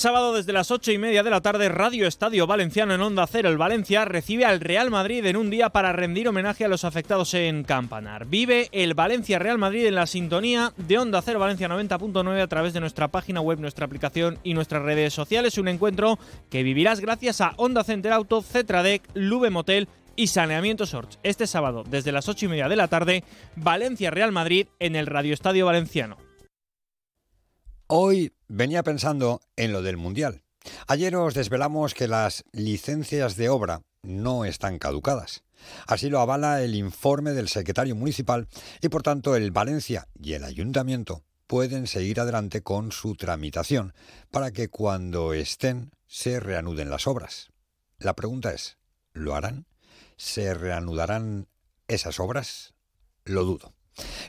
Sábado desde las ocho y media de la tarde, Radio Estadio Valenciano en Onda Cero, el Valencia recibe al Real Madrid en un día para rendir homenaje a los afectados en Campanar. Vive el Valencia Real Madrid en la sintonía de Onda Cero Valencia 90.9 a través de nuestra página web, nuestra aplicación y nuestras redes sociales. Un encuentro que vivirás gracias a Onda Center Auto, Cetradec, Lube Motel y Saneamiento Sorts. Este sábado desde las ocho y media de la tarde, Valencia Real Madrid en el Radio Estadio Valenciano. Hoy venía pensando en lo del Mundial. Ayer os desvelamos que las licencias de obra no están caducadas. Así lo avala el informe del secretario municipal y por tanto el Valencia y el ayuntamiento pueden seguir adelante con su tramitación para que cuando estén se reanuden las obras. La pregunta es, ¿lo harán? ¿Se reanudarán esas obras? Lo dudo.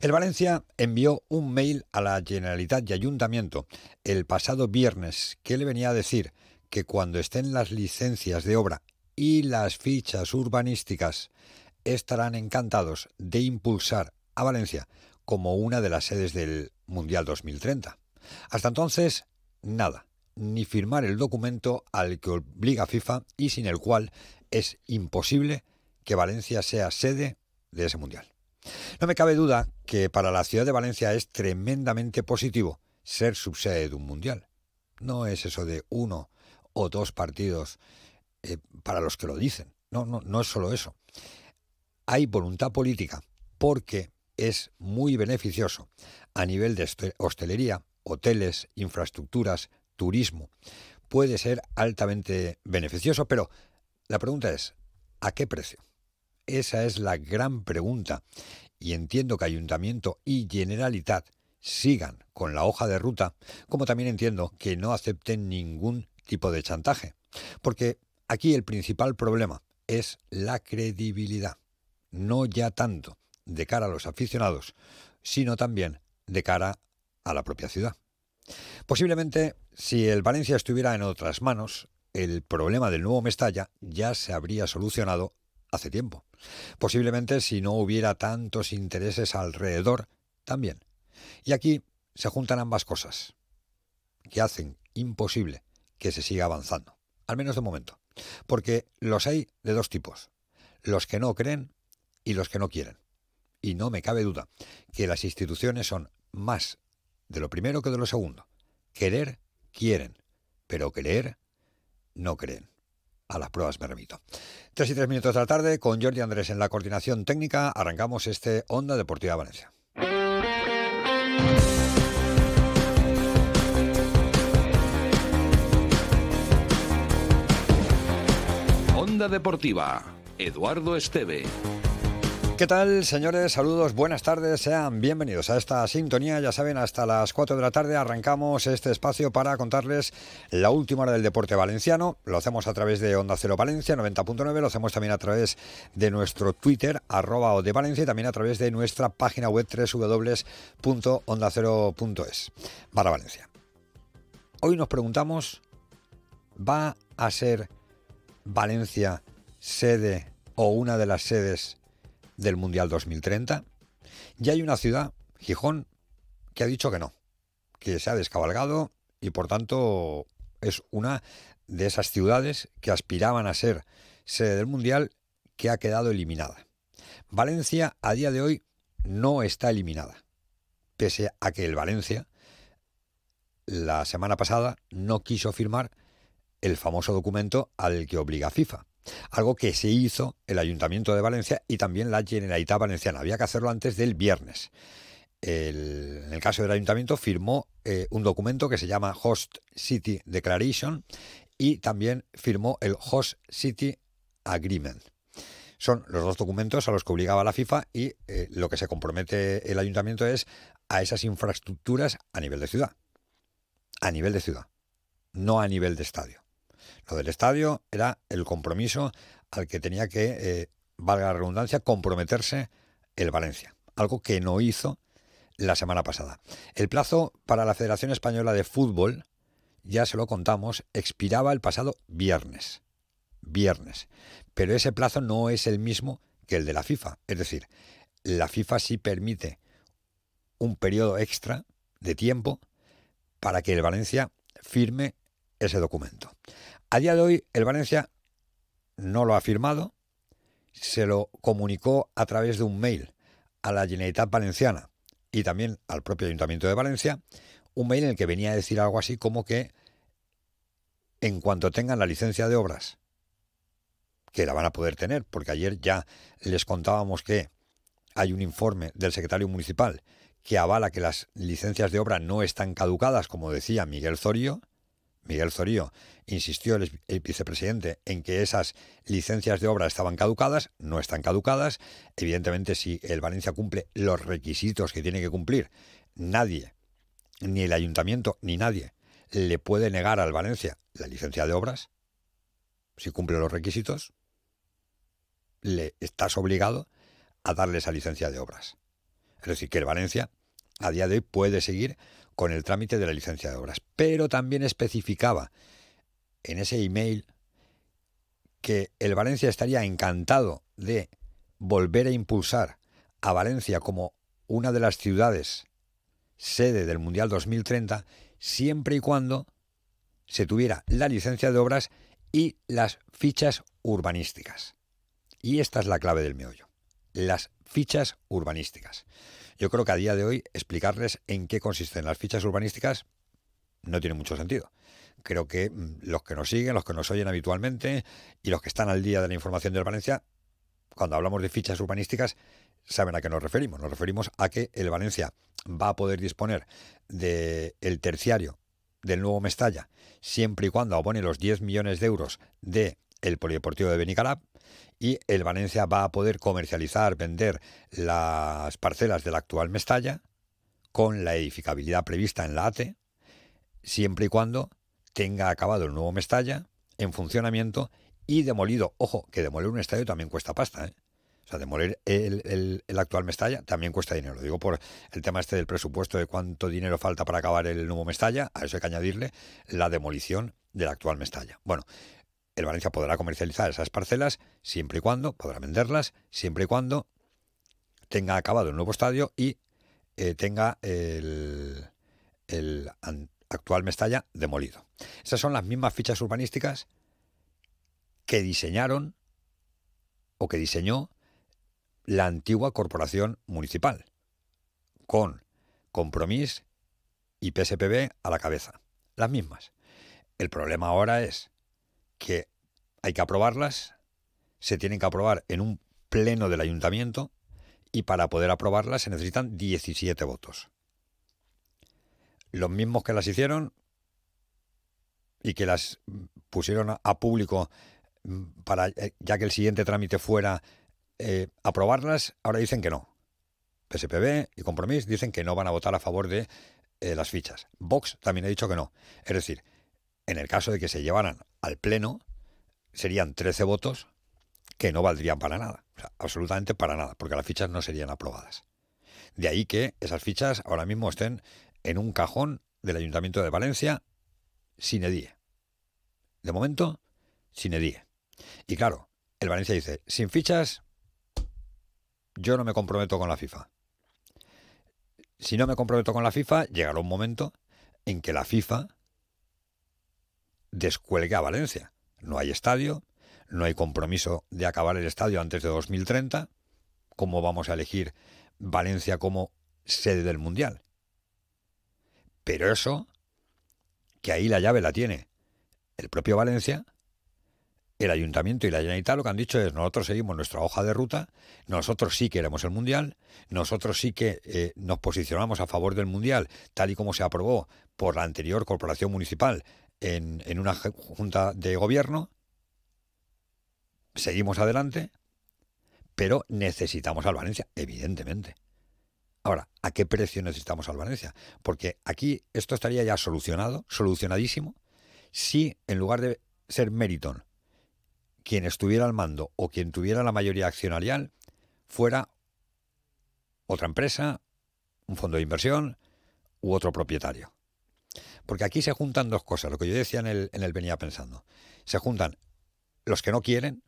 El Valencia envió un mail a la Generalitat y Ayuntamiento el pasado viernes que le venía a decir que cuando estén las licencias de obra y las fichas urbanísticas estarán encantados de impulsar a Valencia como una de las sedes del Mundial 2030. Hasta entonces, nada, ni firmar el documento al que obliga FIFA y sin el cual es imposible que Valencia sea sede de ese Mundial. No me cabe duda que para la ciudad de Valencia es tremendamente positivo ser subsede de un mundial. No es eso de uno o dos partidos eh, para los que lo dicen. No, no, no es solo eso. Hay voluntad política porque es muy beneficioso a nivel de hostelería, hoteles, infraestructuras, turismo. Puede ser altamente beneficioso, pero la pregunta es, ¿a qué precio? Esa es la gran pregunta. Y entiendo que Ayuntamiento y Generalitat sigan con la hoja de ruta, como también entiendo que no acepten ningún tipo de chantaje. Porque aquí el principal problema es la credibilidad. No ya tanto de cara a los aficionados, sino también de cara a la propia ciudad. Posiblemente, si el Valencia estuviera en otras manos, el problema del nuevo Mestalla ya se habría solucionado hace tiempo. Posiblemente si no hubiera tantos intereses alrededor, también. Y aquí se juntan ambas cosas, que hacen imposible que se siga avanzando, al menos de momento. Porque los hay de dos tipos, los que no creen y los que no quieren. Y no me cabe duda que las instituciones son más de lo primero que de lo segundo. Querer, quieren, pero creer, no creen a las pruebas me remito. Tres y tres minutos de la tarde, con Jordi Andrés en la coordinación técnica, arrancamos este Onda Deportiva Valencia. Onda Deportiva, Eduardo Esteve. ¿Qué tal, señores? Saludos, buenas tardes, sean bienvenidos a esta sintonía. Ya saben, hasta las 4 de la tarde arrancamos este espacio para contarles la última hora del deporte valenciano. Lo hacemos a través de Onda Cero Valencia 90.9, lo hacemos también a través de nuestro Twitter, arroba o y también a través de nuestra página web www.ondacero.es, para Valencia. Hoy nos preguntamos, ¿va a ser Valencia sede o una de las sedes del Mundial 2030. Y hay una ciudad, Gijón, que ha dicho que no, que se ha descabalgado y por tanto es una de esas ciudades que aspiraban a ser sede del Mundial que ha quedado eliminada. Valencia a día de hoy no está eliminada, pese a que el Valencia la semana pasada no quiso firmar el famoso documento al que obliga FIFA algo que se hizo el Ayuntamiento de Valencia y también la Generalitat Valenciana. Había que hacerlo antes del viernes. en el caso del Ayuntamiento firmó eh, un documento que se llama Host City Declaration y también firmó el Host City Agreement. Son los dos documentos a los que obligaba la FIFA y eh, lo que se compromete el ayuntamiento es a esas infraestructuras a nivel de ciudad. A nivel de ciudad, no a nivel de estadio. Lo del estadio era el compromiso al que tenía que, eh, valga la redundancia, comprometerse el Valencia, algo que no hizo la semana pasada. El plazo para la Federación Española de Fútbol, ya se lo contamos, expiraba el pasado viernes. Viernes. Pero ese plazo no es el mismo que el de la FIFA. Es decir, la FIFA sí permite un periodo extra de tiempo para que el Valencia firme ese documento. A día de hoy, el Valencia no lo ha firmado, se lo comunicó a través de un mail a la Generalitat Valenciana y también al propio Ayuntamiento de Valencia, un mail en el que venía a decir algo así como que en cuanto tengan la licencia de obras, que la van a poder tener, porque ayer ya les contábamos que hay un informe del secretario municipal que avala que las licencias de obra no están caducadas, como decía Miguel Zorío. Miguel Zorío insistió el, vicepresidente en que esas licencias de obra estaban caducadas, no están caducadas. Evidentemente, si el Valencia cumple los requisitos que tiene que cumplir, nadie, ni el ayuntamiento, ni nadie, le puede negar al Valencia la licencia de obras. Si cumple los requisitos, le estás obligado a darle esa licencia de obras. Es decir, que el Valencia a día de hoy puede seguir con el trámite de la licencia de obras. Pero también especificaba en ese email que el Valencia estaría encantado de volver a impulsar a Valencia como una de las ciudades sede del Mundial 2030 siempre y cuando se tuviera la licencia de obras y las fichas urbanísticas. Y esta es la clave del meollo, las fichas urbanísticas. Yo creo que a día de hoy explicarles en qué consisten las fichas urbanísticas no tiene mucho sentido. Creo que mm, los que nos siguen, los que nos oyen habitualmente y los que están al día de la información del Valencia, cuando hablamos de fichas urbanísticas, saben a qué nos referimos. Nos referimos a que el Valencia va a poder disponer del el terciario del nuevo Mestalla, siempre y cuando abone los 10 millones de euros el Polideportivo de Benicalap, y el Valencia va a poder comercializar, vender las parcelas del actual Mestalla con la edificabilidad prevista en la ATE, siempre y cuando tenga acabado el nuevo Mestalla en funcionamiento y demolido. Ojo, que demoler un estadio también cuesta pasta, ¿eh? O sea, demoler el, actual Mestalla también cuesta dinero. Lo digo por el tema este del presupuesto de cuánto dinero falta para acabar el nuevo Mestalla. A eso hay que añadirle la demolición del actual Mestalla. Bueno, el Valencia podrá comercializar esas parcelas siempre y cuando, podrá venderlas, siempre y cuando tenga acabado el nuevo estadio y eh, tenga el, el actual Mestalla demolido. Esas son las mismas fichas urbanísticas que diseñaron o que diseñó la antigua corporación municipal, con Compromís y PSPB a la cabeza. Las mismas. El problema ahora es que hay que aprobarlas, se tienen que aprobar en un pleno del ayuntamiento y para poder aprobarlas se necesitan 17 votos. Los mismos que las hicieron y que las pusieron a público mm, para eh, ya que el siguiente trámite fuera eh, aprobarlas, ahora dicen que no. PSPB y Compromís dicen que no van a votar a favor de eh, las fichas. Vox también ha dicho que no. Es decir, en el caso de que se llevaran al Pleno, serían 13 votos que no valdrían para nada, absolutamente para nada, porque las fichas no serían aprobadas. De ahí que esas fichas ahora mismo estén en un cajón del Ayuntamiento de Valencia sin edie. De momento, sin edie. Y claro, el Valencia dice, sin fichas, yo no me comprometo con la FIFA. Si no me comprometo con la FIFA, llegará un momento en que la FIFA descuelgue a Valencia. No hay estadio, no hay compromiso de acabar el estadio antes de 2030. ¿Cómo vamos a elegir Valencia como sede del Mundial? Pero eso, que ahí la llave la tiene el propio Valencia, el Ayuntamiento y la Generalitat lo que han dicho es nosotros seguimos nuestra hoja de ruta, nosotros sí queremos el Mundial, nosotros sí que eh, nos posicionamos a favor del Mundial, tal y como se aprobó por la anterior corporación municipal en, una junta de gobierno, seguimos adelante, pero necesitamos al Valencia, evidentemente. Ahora, ¿a qué precio necesitamos al Valencia? Porque aquí esto estaría ya solucionado, solucionadísimo, si en lugar de ser Meriton quien estuviera al mando o quien tuviera la mayoría accionarial fuera otra empresa, un fondo de inversión u otro propietario. Porque aquí se juntan dos cosas, lo que yo decía en el, en el venía pensando. Se juntan los que no quieren,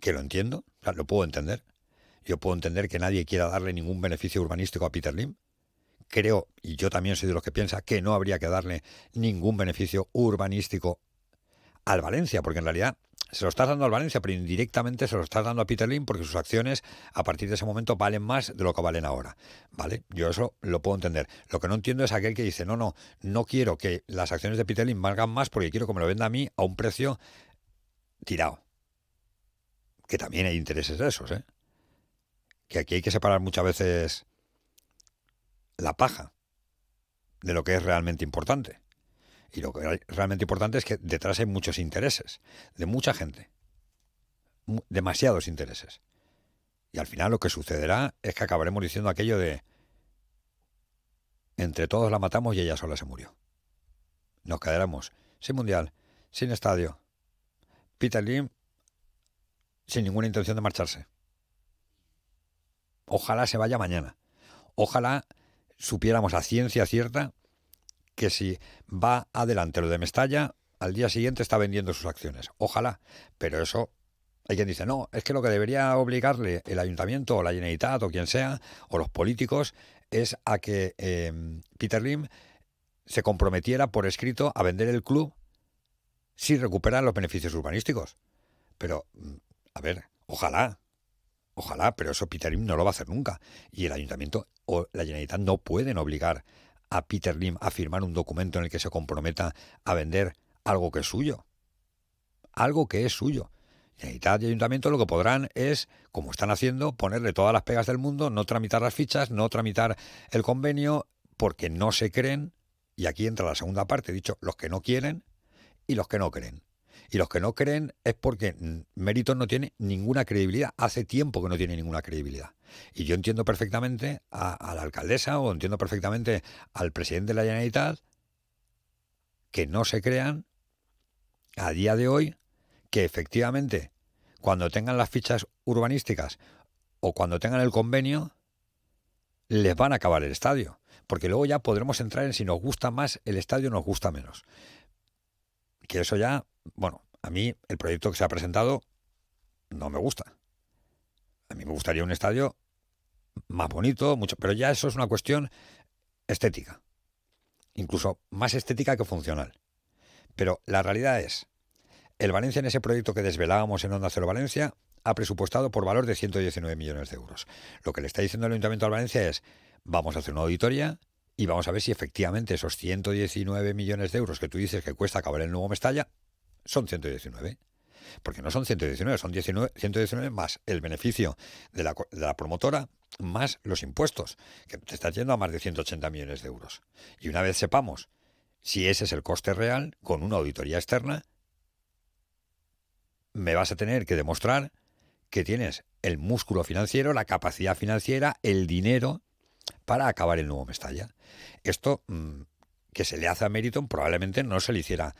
que lo entiendo, lo puedo entender. Yo puedo entender que nadie quiera darle ningún beneficio urbanístico a Peter Lim, creo, y yo también soy de los que piensa, que no habría que darle ningún beneficio urbanístico al Valencia, porque en realidad se lo estás dando al Valencia, pero indirectamente se lo estás dando a Peter Lim porque sus acciones a partir de ese momento valen más de lo que valen ahora. ¿Vale? Yo eso lo puedo entender. Lo que no entiendo es aquel que dice, no, no, no quiero que las acciones de Peter Lim valgan más porque quiero que me lo venda a mí a un precio tirado. Que también hay intereses de esos, ¿eh? Que aquí hay que separar muchas veces la paja de lo que es realmente importante. Y lo que es realmente importante es que detrás hay muchos intereses, de mucha gente, demasiados intereses. Y al final lo que sucederá es que acabaremos diciendo aquello de, entre todos la matamos y ella sola se murió. Nos quedaremos sin mundial, sin estadio. Peter Lim sin ninguna intención de marcharse. Ojalá se vaya mañana. Ojalá supiéramos a ciencia cierta que si va adelante lo de Mestalla, al día siguiente está vendiendo sus acciones. Ojalá, pero eso hay quien dice, no, es que lo que debería obligarle el ayuntamiento o la Generalitat o quien sea, o los políticos, es a que em, Peter Lim se comprometiera por escrito a vender el club si recuperan los beneficios urbanísticos. Pero, mm, a ver, ojalá, ojalá, pero eso Peter Lim no lo va a hacer nunca. Y el ayuntamiento o la Generalitat no pueden obligar a Peter Lim a firmar un documento en el que se comprometa a vender algo que es suyo. Algo que es suyo. Y y Ayuntamiento lo que podrán es, como están haciendo, ponerle todas las pegas del mundo, no tramitar las fichas, no tramitar el convenio, porque no se creen, y aquí entra la segunda parte, dicho, los que no quieren y los que no creen. Y los que no creen es porque Méritos no tiene ninguna credibilidad. Hace tiempo que no tiene ninguna credibilidad. Y yo entiendo perfectamente a, la alcaldesa o entiendo perfectamente al presidente de la Generalitat que no se crean a día de hoy que efectivamente cuando tengan las fichas urbanísticas o cuando tengan el convenio les van a acabar el estadio. Porque luego ya podremos entrar en si nos gusta más el estadio o nos gusta menos. Que eso ya, bueno, a mí el proyecto que se ha presentado no me gusta. A mí me gustaría un estadio más bonito, mucho, pero ya eso es una cuestión estética. Incluso más estética que funcional. Pero la realidad es, el Valencia en ese proyecto que desvelábamos en Onda Cero Valencia ha presupuestado por valor de 119 millones de euros. Lo que le está diciendo el Ayuntamiento de Valencia es, vamos a hacer una auditoría y vamos a ver si efectivamente esos 119 millones de euros que tú dices que cuesta acabar el nuevo Mestalla son 119 porque no son 119, son 119 más el beneficio de la, de la, promotora más los impuestos, que te está yendo a más de 180 millones de euros. Y una vez sepamos si ese es el coste real, con una auditoría externa, me vas a tener que demostrar que tienes el músculo financiero, la capacidad financiera, el dinero para acabar el nuevo Mestalla. Esto mm, que se le hace a Meriton probablemente no se le hiciera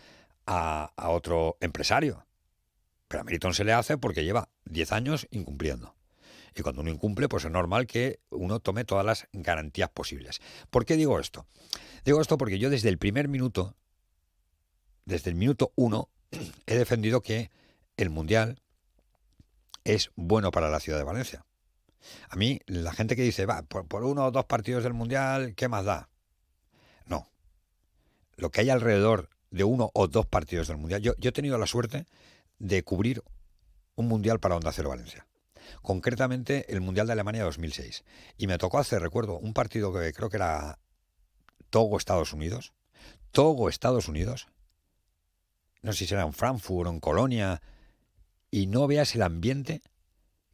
a, otro empresario. Pero a Meriton se le hace porque lleva 10 años incumpliendo. Y cuando uno incumple, pues es normal que uno tome todas las garantías posibles. ¿Por qué digo esto? Digo esto porque yo desde el primer minuto, desde el minuto uno, he defendido que el Mundial es bueno para la ciudad de Valencia. A mí, la gente que dice, va, por, uno o dos partidos del Mundial, ¿qué más da? No. Lo que hay alrededor de uno o dos partidos del Mundial, yo, yo he tenido la suerte de cubrir un mundial para Onda Cero Valencia. Concretamente el Mundial de Alemania 2006. Y me tocó hacer, recuerdo, un partido que creo que era Togo, Estados Unidos. Togo, Estados Unidos. No sé si era en Frankfurt o en Colonia. Y no veas el ambiente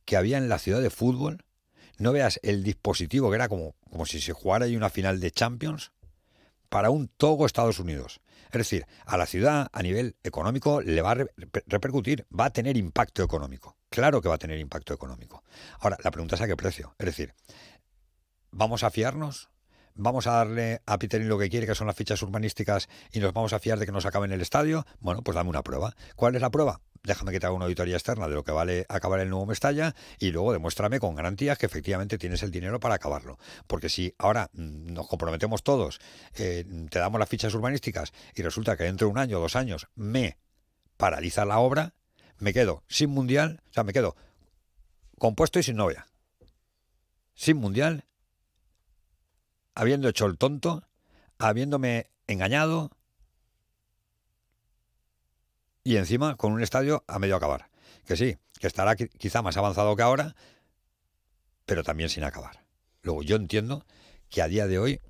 que había en la ciudad de fútbol. No veas el dispositivo que era como, como si se jugara ahí una final de Champions para un Togo, Estados Unidos. Es decir, a la ciudad a nivel económico le va a repercutir, va a tener impacto económico. Claro que va a tener impacto económico. Ahora, la pregunta es a qué precio. Es decir, ¿vamos a fiarnos? ¿Vamos a darle a Peterín lo que quiere, que son las fichas urbanísticas, y nos vamos a fiar de que nos acaben el estadio? Bueno, pues dame una prueba. ¿Cuál es la prueba? Déjame que te haga una auditoría externa de lo que vale acabar el nuevo Mestalla y luego demuéstrame con garantías que efectivamente tienes el dinero para acabarlo. Porque si ahora mm, nos comprometemos todos, eh, te damos las fichas urbanísticas y resulta que dentro de un año o dos años me paraliza la obra, me quedo sin mundial, o sea, me quedo compuesto y sin novia. Sin mundial habiendo hecho el tonto, habiéndome engañado y encima con un estadio a medio acabar. Que sí, que estará quizá más avanzado que ahora, pero también sin acabar. Luego yo entiendo que a día de hoy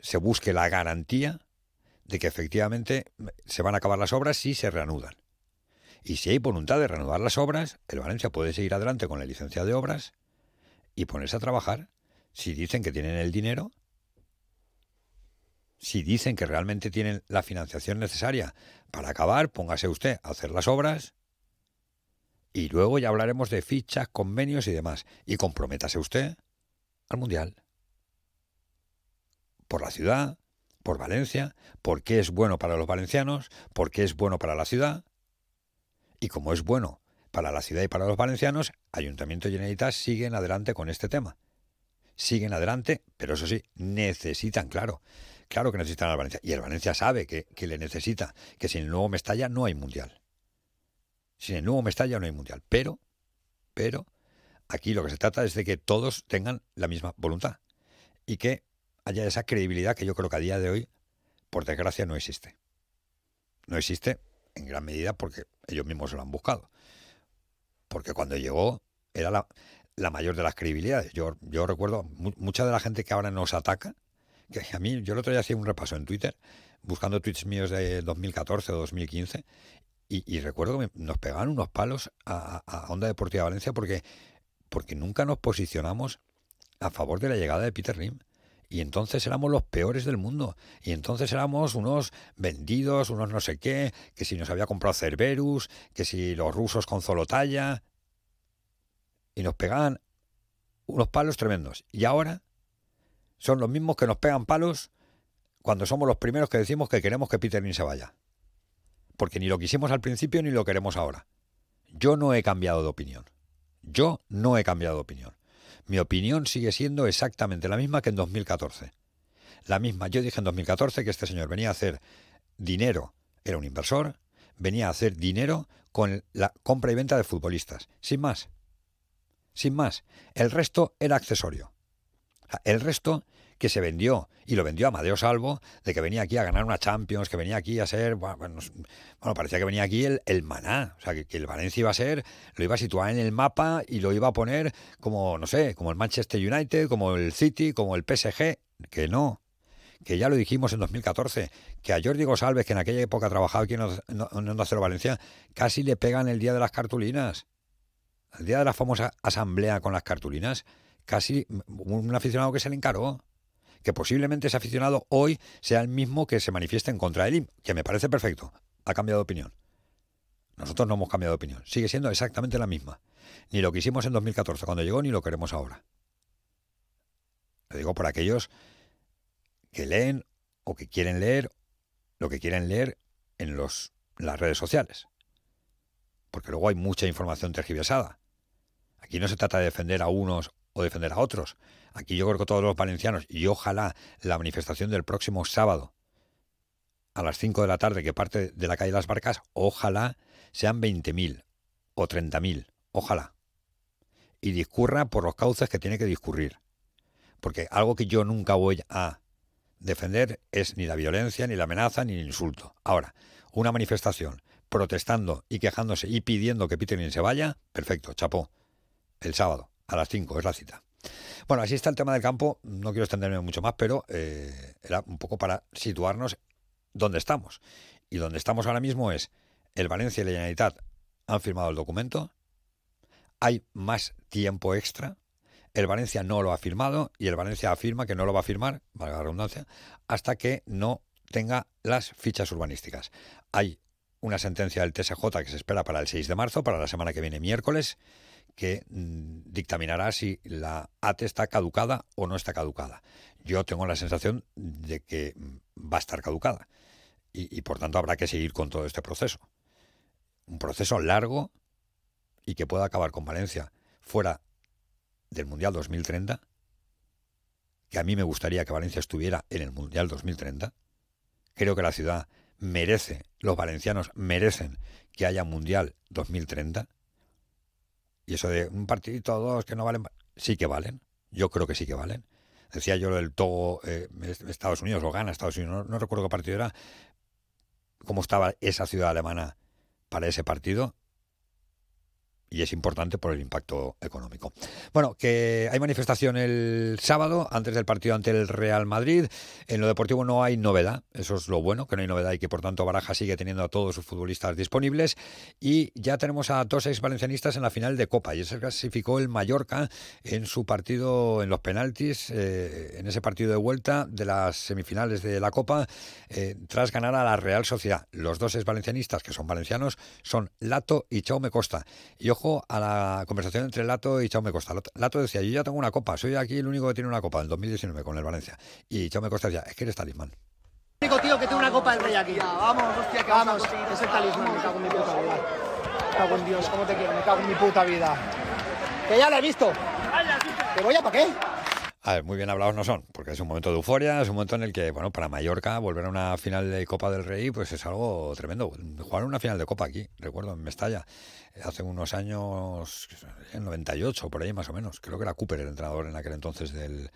se busque la garantía de que efectivamente se van a acabar las obras si se reanudan. Y si hay voluntad de reanudar las obras, el Valencia puede seguir adelante con la licencia de obras y ponerse a trabajar. Si dicen que tienen el dinero, si dicen que realmente tienen la financiación necesaria para acabar, póngase usted a hacer las obras y luego ya hablaremos de fichas, convenios y demás. Y comprométase usted al Mundial. Por la ciudad, por Valencia, porque es bueno para los valencianos, porque es bueno para la ciudad. Y como es bueno para la ciudad y para los valencianos, Ayuntamiento y Generalitat siguen adelante con este tema. Siguen adelante, pero eso sí, necesitan, claro, claro que necesitan al Valencia. Y el Valencia sabe que, que le necesita, que sin el nuevo Mestalla no hay mundial. Sin el nuevo Mestalla no hay mundial. Pero, pero, aquí lo que se trata es de que todos tengan la misma voluntad y que haya esa credibilidad que yo creo que a día de hoy, por desgracia, no existe. No existe en gran medida porque ellos mismos lo han buscado. Porque cuando llegó era la, la mayor de las credibilidades. Yo, yo recuerdo mucha de la gente que ahora nos ataca, que a mí, yo el otro día hacía un repaso en Twitter, buscando tweets míos de 2014 o 2015, y, recuerdo que nos pegaban unos palos a, Onda Deportiva Valencia porque, porque nunca nos posicionamos a favor de la llegada de Peter Lim. Y entonces éramos los peores del mundo. Y entonces éramos unos vendidos, unos no sé qué, que si nos había comprado Cerberus, que si los rusos con Zolotaya. Y nos pegaban unos palos tremendos. Y ahora son los mismos que nos pegan palos cuando somos los primeros que decimos que queremos que Peter Lim se vaya porque ni lo quisimos al principio ni lo queremos ahora. Yo no he cambiado de opinión. Yo no he cambiado de opinión. Mi opinión sigue siendo exactamente la misma que en 2014. La misma. Yo dije en 2014 que este señor venía a hacer dinero, era un inversor, venía a hacer dinero con la compra y venta de futbolistas. Sin más. Sin más. El resto era accesorio. El resto que se vendió, y lo vendió a Amadeo Salvo, de que venía aquí a ganar una Champions, que venía aquí a ser, bueno, parecía que venía aquí el, el maná, o sea, que, el Valencia iba a ser, lo iba a situar en el mapa y lo iba a poner como, no sé, como el Manchester United, como el City, como el PSG, que no, que ya lo dijimos en 2014, que a Jordi González, que en aquella época trabajaba aquí en Onda Cero Valencia, casi le pegan el día de las cartulinas. El día de la famosa asamblea con las cartulinas, casi un aficionado que se le encaró que posiblemente ese aficionado hoy sea el mismo que se manifieste en contra de él, que me parece perfecto. Ha cambiado de opinión. Nosotros no hemos cambiado de opinión. Sigue siendo exactamente la misma. Ni lo que hicimos en 2014 cuando llegó, ni lo queremos ahora. Lo digo por aquellos que leen o que quieren leer lo que quieren leer en los, las redes sociales. Porque luego hay mucha información tergiversada. Aquí no se trata de defender a unos o defender a otros. Aquí yo creo que todos los valencianos, y ojalá la manifestación del próximo sábado a las 5 de la tarde que parte de la calle Las Barcas, ojalá sean 20.000 o 30.000, ojalá. Y discurra por los cauces que tiene que discurrir. Porque algo que yo nunca voy a defender es ni la violencia, ni la amenaza, ni el insulto. Ahora, una manifestación protestando y quejándose y pidiendo que Peter se vaya, perfecto, chapó. El sábado, a las 5 es la cita. Bueno, así está el tema del campo. No quiero extenderme mucho más, pero eh, era un poco para situarnos dónde estamos. Y donde estamos ahora mismo es el Valencia y la Generalitat han firmado el documento. Hay más tiempo extra. El Valencia no lo ha firmado y el Valencia afirma que no lo va a firmar, valga la redundancia, hasta que no tenga las fichas urbanísticas. Hay una sentencia del TSJ que se espera para el 6 de marzo, para la semana que viene miércoles, que mm, dictaminará si la ATE está caducada o no está caducada. Yo tengo la sensación de que mm, va a estar caducada y, por tanto habrá que seguir con todo este proceso. Un proceso largo y que pueda acabar con Valencia fuera del Mundial 2030, que a mí me gustaría que Valencia estuviera en el Mundial 2030. Creo que la ciudad merece, los valencianos merecen que haya Mundial 2030 y eso de un partidito o dos que no valen, sí que valen. Yo creo que sí que valen. decía yo el Togo, eh, Estados Unidos, o gana Estados Unidos, no recuerdo qué partido era, cómo estaba esa ciudad alemana para ese partido y es importante por el impacto económico. Bueno, que hay manifestación el sábado antes del partido ante el Real Madrid. En lo deportivo no hay novedad, eso es lo bueno, que no hay novedad y que por tanto Baraja sigue teniendo a todos sus futbolistas disponibles. Y ya tenemos a dos ex valencianistas en la final de Copa y se clasificó el Mallorca en su partido en los penaltis, eh, en ese partido de vuelta de las semifinales de la Copa, eh, tras ganar a la Real Sociedad. Los dos ex valencianistas, que son valencianos, son Lato y Chaume Costa. Y ojo, a la conversación entre Lato y Chaume Costa. Lato decía, yo ya tengo una copa, soy aquí el único que tiene una copa en 2019 con el Valencia. Y Chaume Costa decía, es que eres talismán. El único tío que tiene una copa del rey aquí. vamos, hostia, que vamos, es el talismán, me cago en mi puta vida. Me cago en Dios, ¿cómo te quiero? Me cago en mi puta vida. Que ya la he visto. ¿Que voy a para qué? A ver, muy bien hablados no son, porque es un momento de euforia, es un momento en el que, bueno, para Mallorca volver a una final de Copa del Rey, pues es algo tremendo. Jugar una final de Copa aquí, recuerdo, en Mestalla, hace unos años, en 98, por ahí más o menos. Creo que era Cooper el entrenador en aquel entonces del,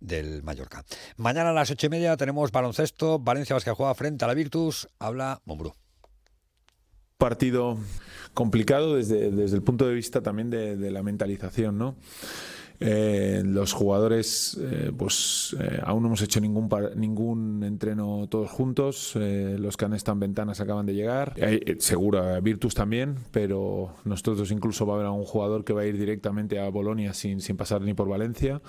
del Mallorca. Mañana a las ocho y media tenemos baloncesto, Valencia Vázquez juega frente a la Virtus, habla Mombrú partido complicado desde, desde, el punto de vista también de, de la mentalización, ¿no? Eh, los jugadores, eh, pues eh, aún no hemos hecho ningún ningún entreno todos juntos. los que han estado en ventanas acaban de llegar. seguro, Virtus también, pero nosotros incluso va a haber un jugador que va a ir directamente a Bolonia sin, sin pasar ni por Valencia.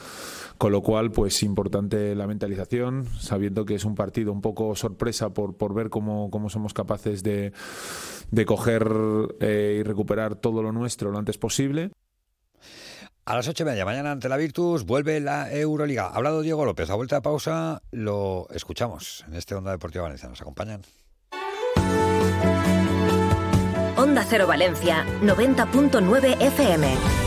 Con lo cual, pues importante la mentalización, sabiendo que es un partido un poco sorpresa por, por ver cómo, cómo somos capaces de, de coger y recuperar todo lo nuestro lo antes posible. A las ocho y media, mañana ante la Virtus, vuelve la Euroliga. Ha hablado Diego López, a vuelta de pausa, lo escuchamos en este Onda Deportiva Valencia. ¿Nos acompañan? Onda Cero Valencia, 90.9 FM.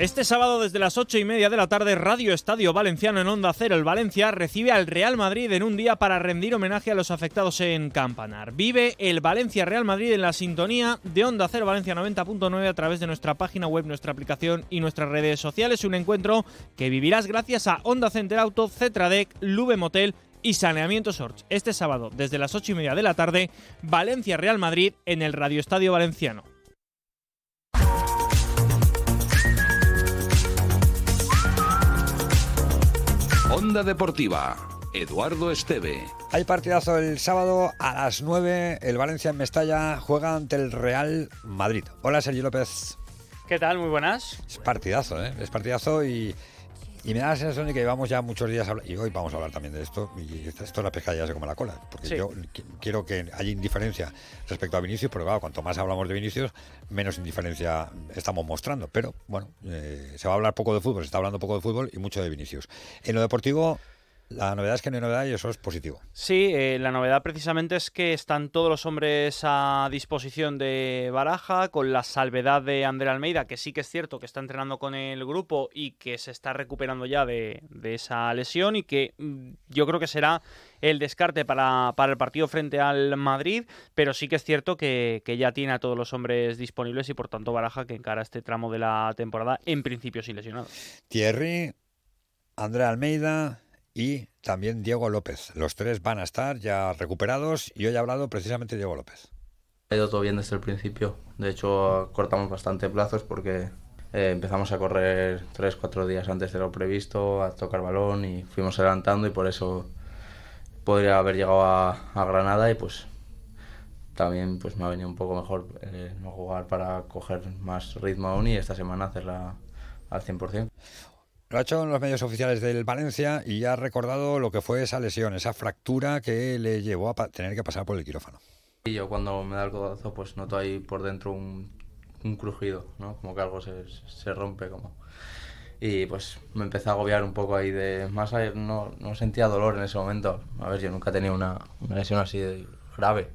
Este sábado desde las ocho y media de la tarde, Radio Estadio Valenciano en Onda Cero, el Valencia recibe al Real Madrid en un día para rendir homenaje a los afectados en Campanar. Vive el Valencia Real Madrid en la sintonía de Onda Cero Valencia 90.9 a través de nuestra página web, nuestra aplicación y nuestras redes sociales. Un encuentro que vivirás gracias a Onda Center Auto, Cetradec, Lube Motel y Saneamiento Sorge. Este sábado desde las ocho y media de la tarde, Valencia Real Madrid en el Radio Estadio Valenciano. Onda Deportiva. Eduardo Esteve. Hay partidazo el sábado a las 9. El Valencia en Mestalla juega ante el Real Madrid. Hola, Sergio López. ¿Qué tal? Muy buenas. Es partidazo, ¿eh? Es partidazo y, y me da la sensación de que llevamos ya muchos días hablando, y hoy vamos a hablar también de esto, y esto es la pesca ya se come la cola, porque yo quiero que haya indiferencia respecto a Vinicius, pero claro, cuanto más hablamos de Vinicius, menos indiferencia estamos mostrando. Pero bueno, eh, se va a hablar poco de fútbol, se está hablando poco de fútbol y mucho de Vinicius. En lo deportivo, la novedad es que no hay novedad y eso es positivo. Sí, eh, la novedad precisamente es que están todos los hombres a disposición de Baraja, con la salvedad de André Almeida, que sí que es cierto que está entrenando con el grupo y que se está recuperando ya de, esa lesión y que mm, yo creo que será el descarte para, el partido frente al Madrid, pero sí que es cierto que, que, ya tiene a todos los hombres disponibles y por tanto Baraja que encara este tramo de la temporada en principio sin lesionado. Thierry Andrea Almeida y también Diego López. Los tres van a estar ya recuperados y hoy ha hablado precisamente Diego López. Ha ido todo bien desde el principio. De hecho, cortamos bastante plazos porque eh, empezamos a correr 3-4 días antes de lo previsto, a tocar balón y fuimos adelantando y por eso podría haber llegado a, Granada y pues también pues me ha venido un poco mejor eh, no jugar para coger más ritmo aún y esta semana hacerla al 100%. Lo ha hecho en los medios oficiales del Valencia y ha recordado lo que fue esa lesión, esa fractura que le llevó a tener que pasar por el quirófano. Y yo cuando me da el codazo pues noto ahí por dentro un, un crujido, ¿no? Como que algo se, se, rompe como... Y pues me empecé a agobiar un poco ahí de... Más no, no sentía dolor en ese momento. A ver, yo nunca he tenido una, una lesión así grave,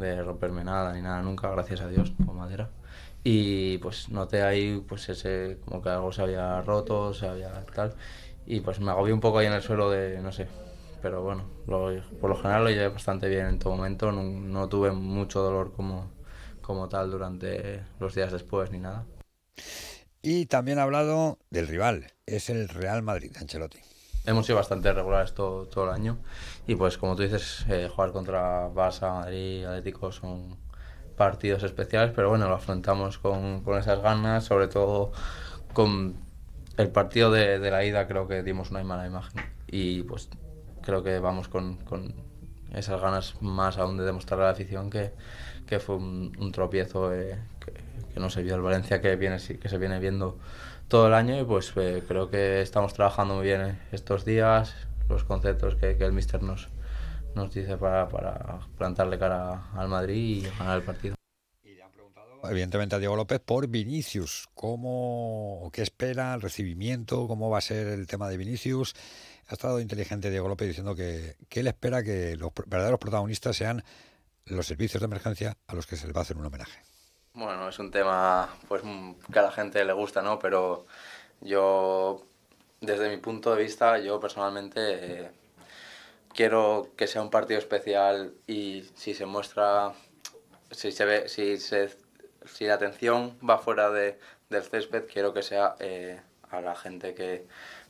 de romperme nada ni nada, nunca, gracias a Dios, con madera. Y pues noté ahí pues ese... como que algo se había roto, se había tal. Y pues me agobié un poco ahí en el suelo de, no sé, pero bueno, por lo general lo llevé bastante bien en todo momento, no, tuve mucho dolor como, como tal durante los días después ni nada. Y también ha hablado del rival, es el Real Madrid, Ancelotti. Hemos sido bastante regulares todo, todo el año. Y pues como tú dices, eh, jugar contra Barça, Madrid, Atlético son partidos especiales, pero bueno, lo afrontamos con, con esas ganas, sobre todo con el partido de, de, la ida creo que dimos una mala imagen. Y pues creo que vamos con, con esas ganas más aún de demostrar a la afición que, que fue un, tropiezo eh, que, no se vio el Valencia que, viene, que se viene viendo todo el año y pues eh, creo que estamos trabajando muy bien estos días, los conceptos que, que el míster nos, nos dice para, para plantarle cara al Madrid y ganar el partido evidentemente a Diego López por Vinicius. ¿Cómo, qué espera el recibimiento? ¿Cómo va a ser el tema de Vinicius? Ha estado inteligente Diego López diciendo que, él espera que los verdaderos protagonistas sean los servicios de emergencia a los que se les va a hacer un homenaje. Bueno, es un tema pues que a la gente le gusta, ¿no? Pero yo, desde mi punto de vista, yo personalmente eh, quiero que sea un partido especial y si se muestra, si se ve, si se, si la atención va fuera de, del césped, quiero que sea eh, a la gente que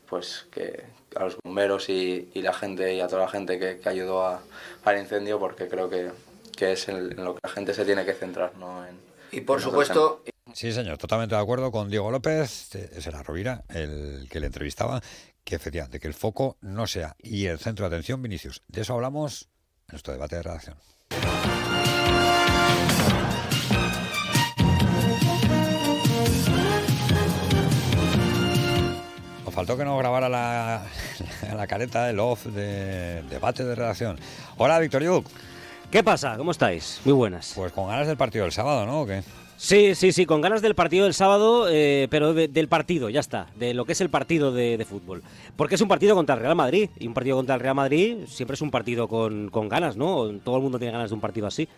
pues que a los bomberos y, la gente y a toda la gente que, ayudó al incendio porque creo que, es en, lo que la gente se tiene que centrar ¿no? Y por supuesto sí señor totalmente de acuerdo con Diego López será Rovira el que le entrevistaba que efectivamente que el foco no sea y el centro de atención Vinicius de eso hablamos en nuestro debate de redacción faltó que nos grabara la, la careta, el off de debate de redacción. Hola, Víctor Yuk. ¿Qué pasa? ¿Cómo estáis? Muy buenas. Pues con ganas del partido del sábado, ¿no? ¿O qué? Sí, sí, sí, con ganas del partido del sábado, eh, pero del partido, ya está, de lo que es el partido de, fútbol. Porque es un partido contra el Real Madrid, y un partido contra el Real Madrid siempre es un partido con, con ganas, ¿no? Todo el mundo tiene ganas de un partido así.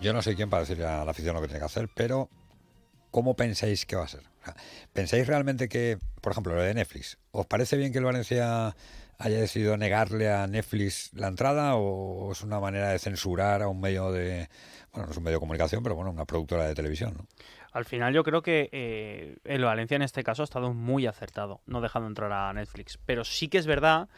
Yo no sé quién para decirle a la afición lo que tiene que hacer, pero ¿cómo pensáis que va a ser? ¿Pensáis realmente que, por ejemplo, lo de Netflix, ¿os parece bien que el Valencia haya decidido negarle a Netflix la entrada o es una manera de censurar a un medio de, bueno, no es un medio de comunicación, pero bueno, una productora de televisión, ¿no? Al final yo creo que eh, el Valencia en este caso ha estado muy acertado, no dejando entrar a Netflix. Pero sí que es verdad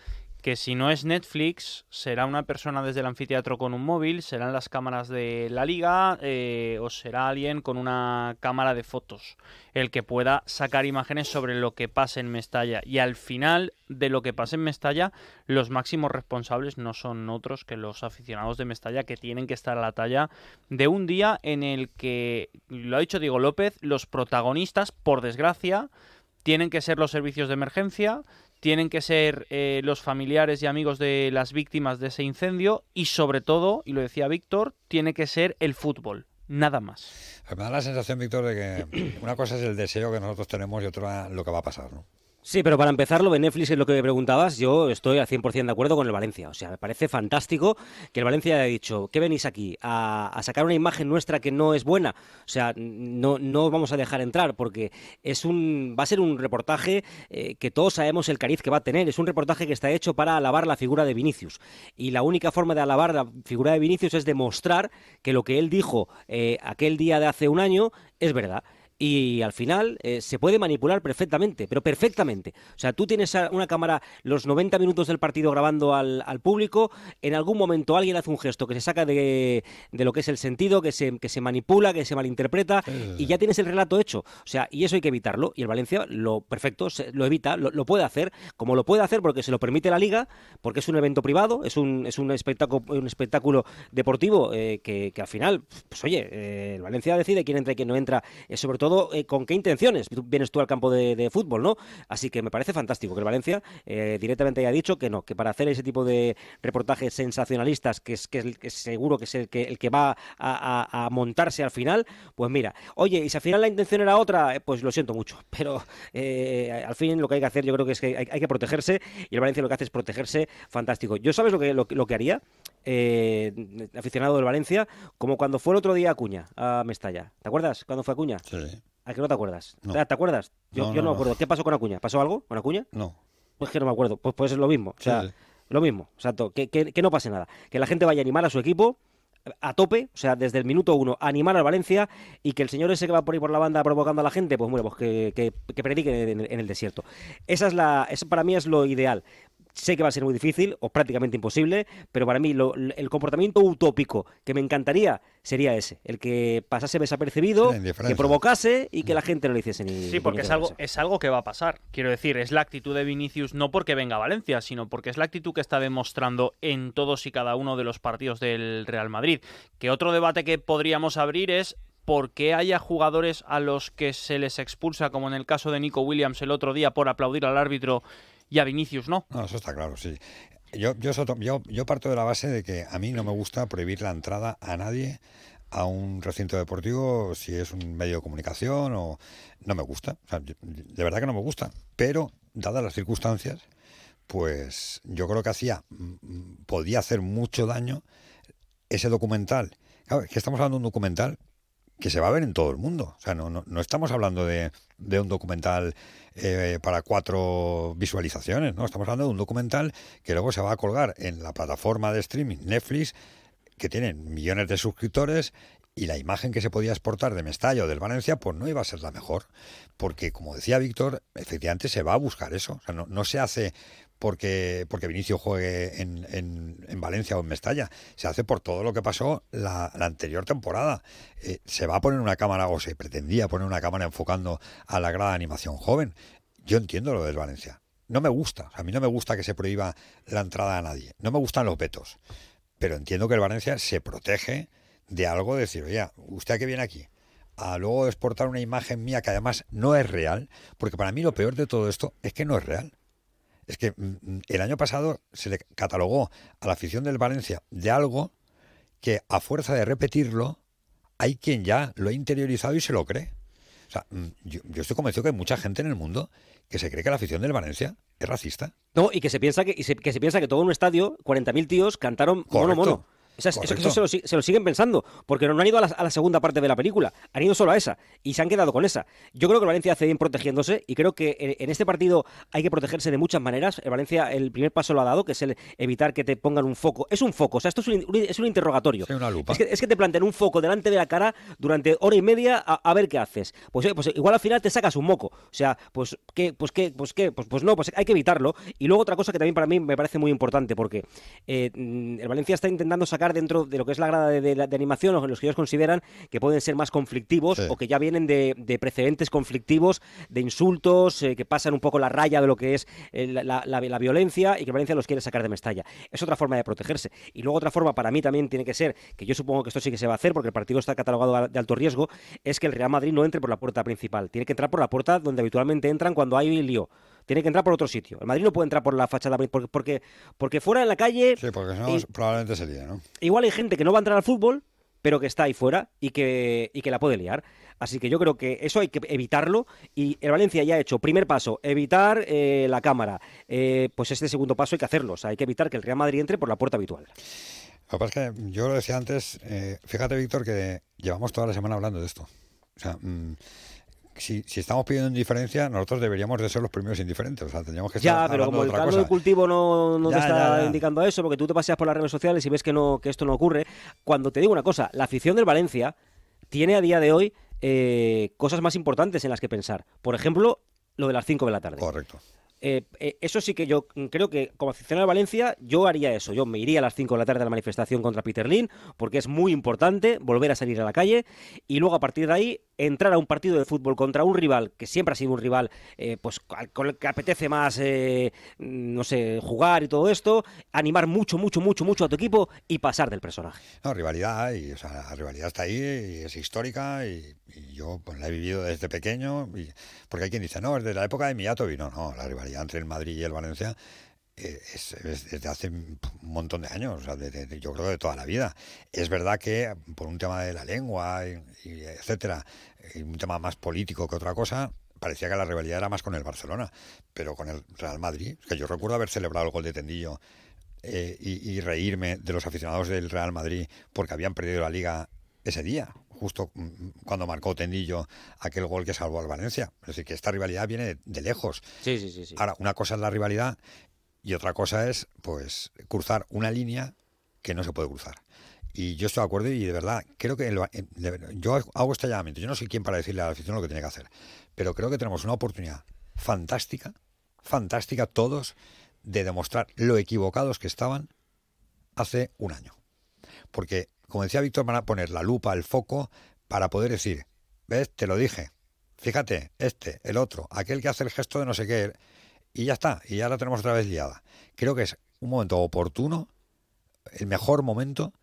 que si no es Netflix, será una persona desde el anfiteatro con un móvil, serán las cámaras de la liga eh, o será alguien con una cámara de fotos el que pueda sacar imágenes sobre lo que pasa en Mestalla. Y al final de lo que pasa en Mestalla, los máximos responsables no son otros que los aficionados de Mestalla que tienen que estar a la talla de un día en el que, lo ha dicho Diego López, los protagonistas, por desgracia, tienen que ser los servicios de emergencia, tienen que ser eh, los familiares y amigos de las víctimas de ese incendio y sobre todo, y lo decía Víctor, tiene que ser el fútbol. Nada más. Me da la sensación, Víctor, de que una cosa es el deseo que nosotros tenemos y otra lo que va a pasar, ¿no? Sí, pero para empezar, lo de Netflix es lo que me preguntabas. Yo estoy al 100% de acuerdo con el Valencia. O sea, me parece fantástico que el Valencia haya dicho, ¿qué venís aquí? ¿A, sacar una imagen nuestra que no es buena? O sea, no, no vamos a dejar entrar porque es un, va a ser un reportaje eh, que todos sabemos el cariz que va a tener. Es un reportaje que está hecho para alabar la figura de Vinicius. Y la única forma de alabar la figura de Vinicius es demostrar que lo que él dijo eh, aquel día de hace un año es verdad. Y al final eh, se puede manipular perfectamente, pero perfectamente. O sea, tú tienes una cámara los 90 minutos del partido grabando al, público, en algún momento alguien hace un gesto que se saca de, de, lo que es el sentido, que se, que se manipula, que se malinterpreta, y ya tienes el relato hecho. O sea, y eso hay que evitarlo. Y el Valencia, lo perfecto, lo evita, lo, puede hacer, como lo puede hacer porque se lo permite la liga, porque es un evento privado, es un, es un, espectáculo, un espectáculo deportivo eh, que, que, al final, pues oye, eh, el Valencia decide quién entra y quién no entra, sobre todo todo eh, con qué intenciones vienes tú al campo de, fútbol, ¿no? Así que me parece fantástico que el Valencia eh, directamente haya dicho que no, que para hacer ese tipo de reportajes sensacionalistas, que es, que es, seguro que es el que, el que va a, montarse al final, pues mira, oye, y si al final la intención era otra, eh, pues lo siento mucho, pero al fin lo que hay que hacer yo creo que es que hay, que protegerse y el Valencia lo que hace es protegerse fantástico. ¿Yo sabes lo que, lo, que haría? Aficionado del Valencia, como cuando fue el otro día Acuña a Mestalla. ¿Te acuerdas cuando fue Acuña? Sí. ¿A qué no te acuerdas? ¿Te acuerdas? Yo no, me acuerdo. ¿Qué pasó con Acuña? ¿Pasó algo con Acuña? No. Pues que no me acuerdo. Pues, pues es lo mismo. O sea, lo mismo. Exacto. Que, que, no pase nada. Que la gente vaya a animar a su equipo a tope, o sea, desde el minuto uno, animar al Valencia y que el señor ese que va por ahí por la banda provocando a la gente, pues bueno, pues que, que, predique en, el desierto. Esa es la, eso para mí es lo ideal. Sé que va a ser muy difícil o prácticamente imposible, pero para mí el comportamiento utópico que me encantaría sería ese, el que pasase desapercibido, que provocase y que la gente no le hiciese ni Sí, porque es algo, es algo que va a pasar. Quiero decir, es la actitud de Vinicius no porque venga a Valencia, sino porque es la actitud que está demostrando en todos y cada uno de los partidos del Real Madrid. Que otro debate que podríamos abrir es por qué haya jugadores a los que se les expulsa, como en el caso de Nico Williams el otro día por aplaudir al árbitro y a Vinicius no. No, eso está claro, sí. Yo, yo, yo, yo parto de la base de que a mí no me gusta prohibir la entrada a nadie a un recinto deportivo si es un medio de comunicación o no me gusta, de verdad que no me gusta, pero dadas las circunstancias, pues yo creo que hacía podía hacer mucho daño ese documental. Claro, es que estamos hablando de un documental que se va a ver en todo el mundo. O sea, no, no, estamos hablando de un documental eh, para cuatro visualizaciones, ¿no? Estamos hablando de un documental que luego se va a colgar en la plataforma de streaming Netflix, que tiene millones de suscriptores y la imagen que se podía exportar de Mestalla o del Valencia, pues no iba a ser la mejor. Porque, como decía Víctor, efectivamente se va a buscar eso. O sea, no se hace porque, porque Vinicio juegue en, en, Valencia o en Mestalla. Se hace por todo lo que pasó la, anterior temporada. Eh, se va a poner una cámara, o se pretendía poner una cámara enfocando a la grada animación joven. Yo entiendo lo del Valencia. No me gusta. a mí no me gusta que se prohíba la entrada a nadie. No me gustan los vetos. Pero entiendo que el Valencia se protege de algo de decir, oye, usted que viene aquí a luego exportar una imagen mía que además no es real, porque para mí lo peor de todo esto es que no es real. Es que mm, mm, el año pasado se le catalogó a la afición del Valencia de algo que a fuerza de repetirlo, hay quien ya lo ha interiorizado y se lo cree. O sea, mm, yo, estoy convencido que hay mucha gente en el mundo que se cree que la afición del Valencia es racista. No, y que se piensa que, que se piensa que todo un estadio, 40.000 tíos, cantaron mono mono. Eso, se, lo, siguen pensando, porque no han ido a la, segunda parte de la película, han ido solo a esa y se han quedado con esa. Yo creo que el Valencia hace bien protegiéndose y creo que en, este partido hay que protegerse de muchas maneras. El Valencia el primer paso lo ha dado, que es el evitar que te pongan un foco. Es un foco, o sea, esto es un, es un interrogatorio. Es, que, te planteen un foco delante de la cara durante hora y media a, ver qué haces. Pues, pues igual al final te sacas un moco. O sea, pues qué, pues qué, pues qué, pues, pues no, pues hay que evitarlo. Y luego otra cosa que también para mí me parece muy importante, porque eh, el Valencia está intentando sacar dentro de lo que es la grada de, animación, o los que ellos consideran que pueden ser más conflictivos o que ya vienen de, precedentes conflictivos, de insultos, eh, que pasan un poco la raya de lo que es eh, la, violencia y que Valencia los quiere sacar de Mestalla. Es otra forma de protegerse. Y luego otra forma para mí también tiene que ser, que yo supongo que esto sí que se va a hacer porque el partido está catalogado de alto riesgo, es que el Real Madrid no entre por la puerta principal, tiene que entrar por la puerta donde habitualmente entran cuando hay lío tiene que entrar por otro sitio. El Madrid no puede entrar por la fachada porque, porque, porque fuera en la calle. Sí, porque no, probablemente sería, ¿no? Igual hay gente que no va a entrar al fútbol, pero que está ahí fuera y que, y que la puede liar. Así que yo creo que eso hay que evitarlo y el Valencia ya ha hecho primer paso, evitar eh, la cámara. Eh, pues este segundo paso hay que hacerlo, o sea, hay que evitar que el Real Madrid entre por la puerta habitual. Lo que pasa es que yo lo decía antes, eh, fíjate Víctor que llevamos toda la semana hablando de esto. O sea, mm, si, estamos pidiendo indiferencia, nosotros deberíamos de ser los primeros indiferentes. O sea, tendríamos que Ya, pero como el caldo de cultivo no, no te está indicando eso, porque tú te paseas por las redes sociales y ves que, no, que esto no ocurre. Cuando te digo una cosa, la afición del Valencia tiene a día de hoy eh, cosas más importantes en las que pensar. Por ejemplo, lo de las 5 de la tarde. Correcto. Eh, eh, eso sí que yo creo que como aficionado de Valencia yo haría eso. Yo me iría a las 5 de la tarde a la manifestación contra Peter Lin porque es muy importante volver a salir a la calle y luego a partir de ahí entrar a un partido de fútbol contra un rival que siempre ha sido un rival eh, pues con el que apetece más no sé jugar y todo esto animar mucho mucho mucho mucho a tu equipo y pasar del personaje no rivalidad y o sea, la rivalidad está ahí y es histórica y, yo pues, la he vivido desde pequeño y, porque hay quien dice no es de la época de Miatovi no no la rivalidad entre el Madrid y el Valencia eh, es, desde hace un montón de años, yo creo de toda la vida. Es verdad que por un tema de la lengua y, etcétera, y un tema más político que otra cosa, parecía que la rivalidad era más con el Barcelona, pero con el Real Madrid, que yo recuerdo haber celebrado el gol de Tendillo eh, y, reírme de los aficionados del Real Madrid porque habían perdido la liga ese día, justo mm, cuando marcó Tendillo aquel gol que salvó al Valencia. Es decir, que esta rivalidad viene de, lejos. Sí, sí, sí, Ahora, una cosa es la rivalidad y otra cosa es, pues, cruzar una línea que no se puede cruzar. Y yo estoy de acuerdo y de verdad, creo que yo hago este llamamiento. Yo no soy quien para decirle a la afición lo que tiene que hacer, pero creo que tenemos una oportunidad fantástica, fantástica todos, de demostrar lo equivocados que estaban hace un año. Porque como decía Víctor, van a poner la lupa, el foco, para poder decir, ¿ves? Te lo dije. Fíjate, este, el otro, aquel que hace el gesto de no sé qué. Y ya está, y ya la tenemos otra vez liada. Creo que es un momento oportuno, el mejor momento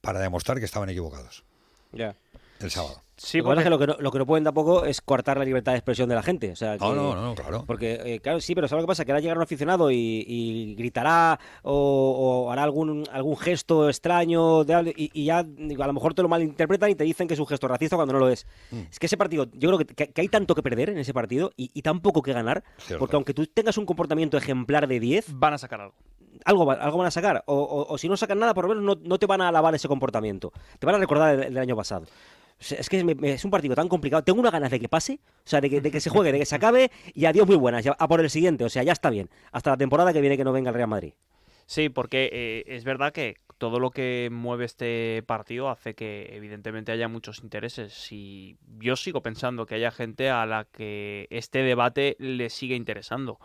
para demostrar que estaban equivocados. Ya. El sábado. Sí, porque... lo, que no, lo que no pueden tampoco es cortar la libertad de expresión de la gente. O sea, no, no, no, claro. Porque, eh, claro, sí, pero ¿sabes lo que pasa? Que ahora llegará un aficionado y, gritará o, hará algún, algún gesto extraño de, y, y, ya a lo mejor te lo malinterpretan y te dicen que es un gesto racista cuando no lo es. Mm. Es que ese partido, yo creo que, hay tanto que perder en ese partido y, tan poco que ganar, porque aunque tú tengas un comportamiento ejemplar de 10... Van a sacar algo algo, algo van a sacar. O, si no sacan nada, por lo menos no, no, te van a alabar ese comportamiento. Te van a recordar el, el año pasado. Es que es, un partido tan complicado. Tengo una ganas de que pase, o sea, de que, se juegue, de que se acabe y adiós muy buenas. A por el siguiente, o sea, ya está bien. Hasta la temporada que viene que no venga el Real Madrid. Sí, porque eh, es verdad que todo lo que mueve este partido hace que evidentemente haya muchos intereses y yo sigo pensando que haya gente a la que este debate le sigue interesando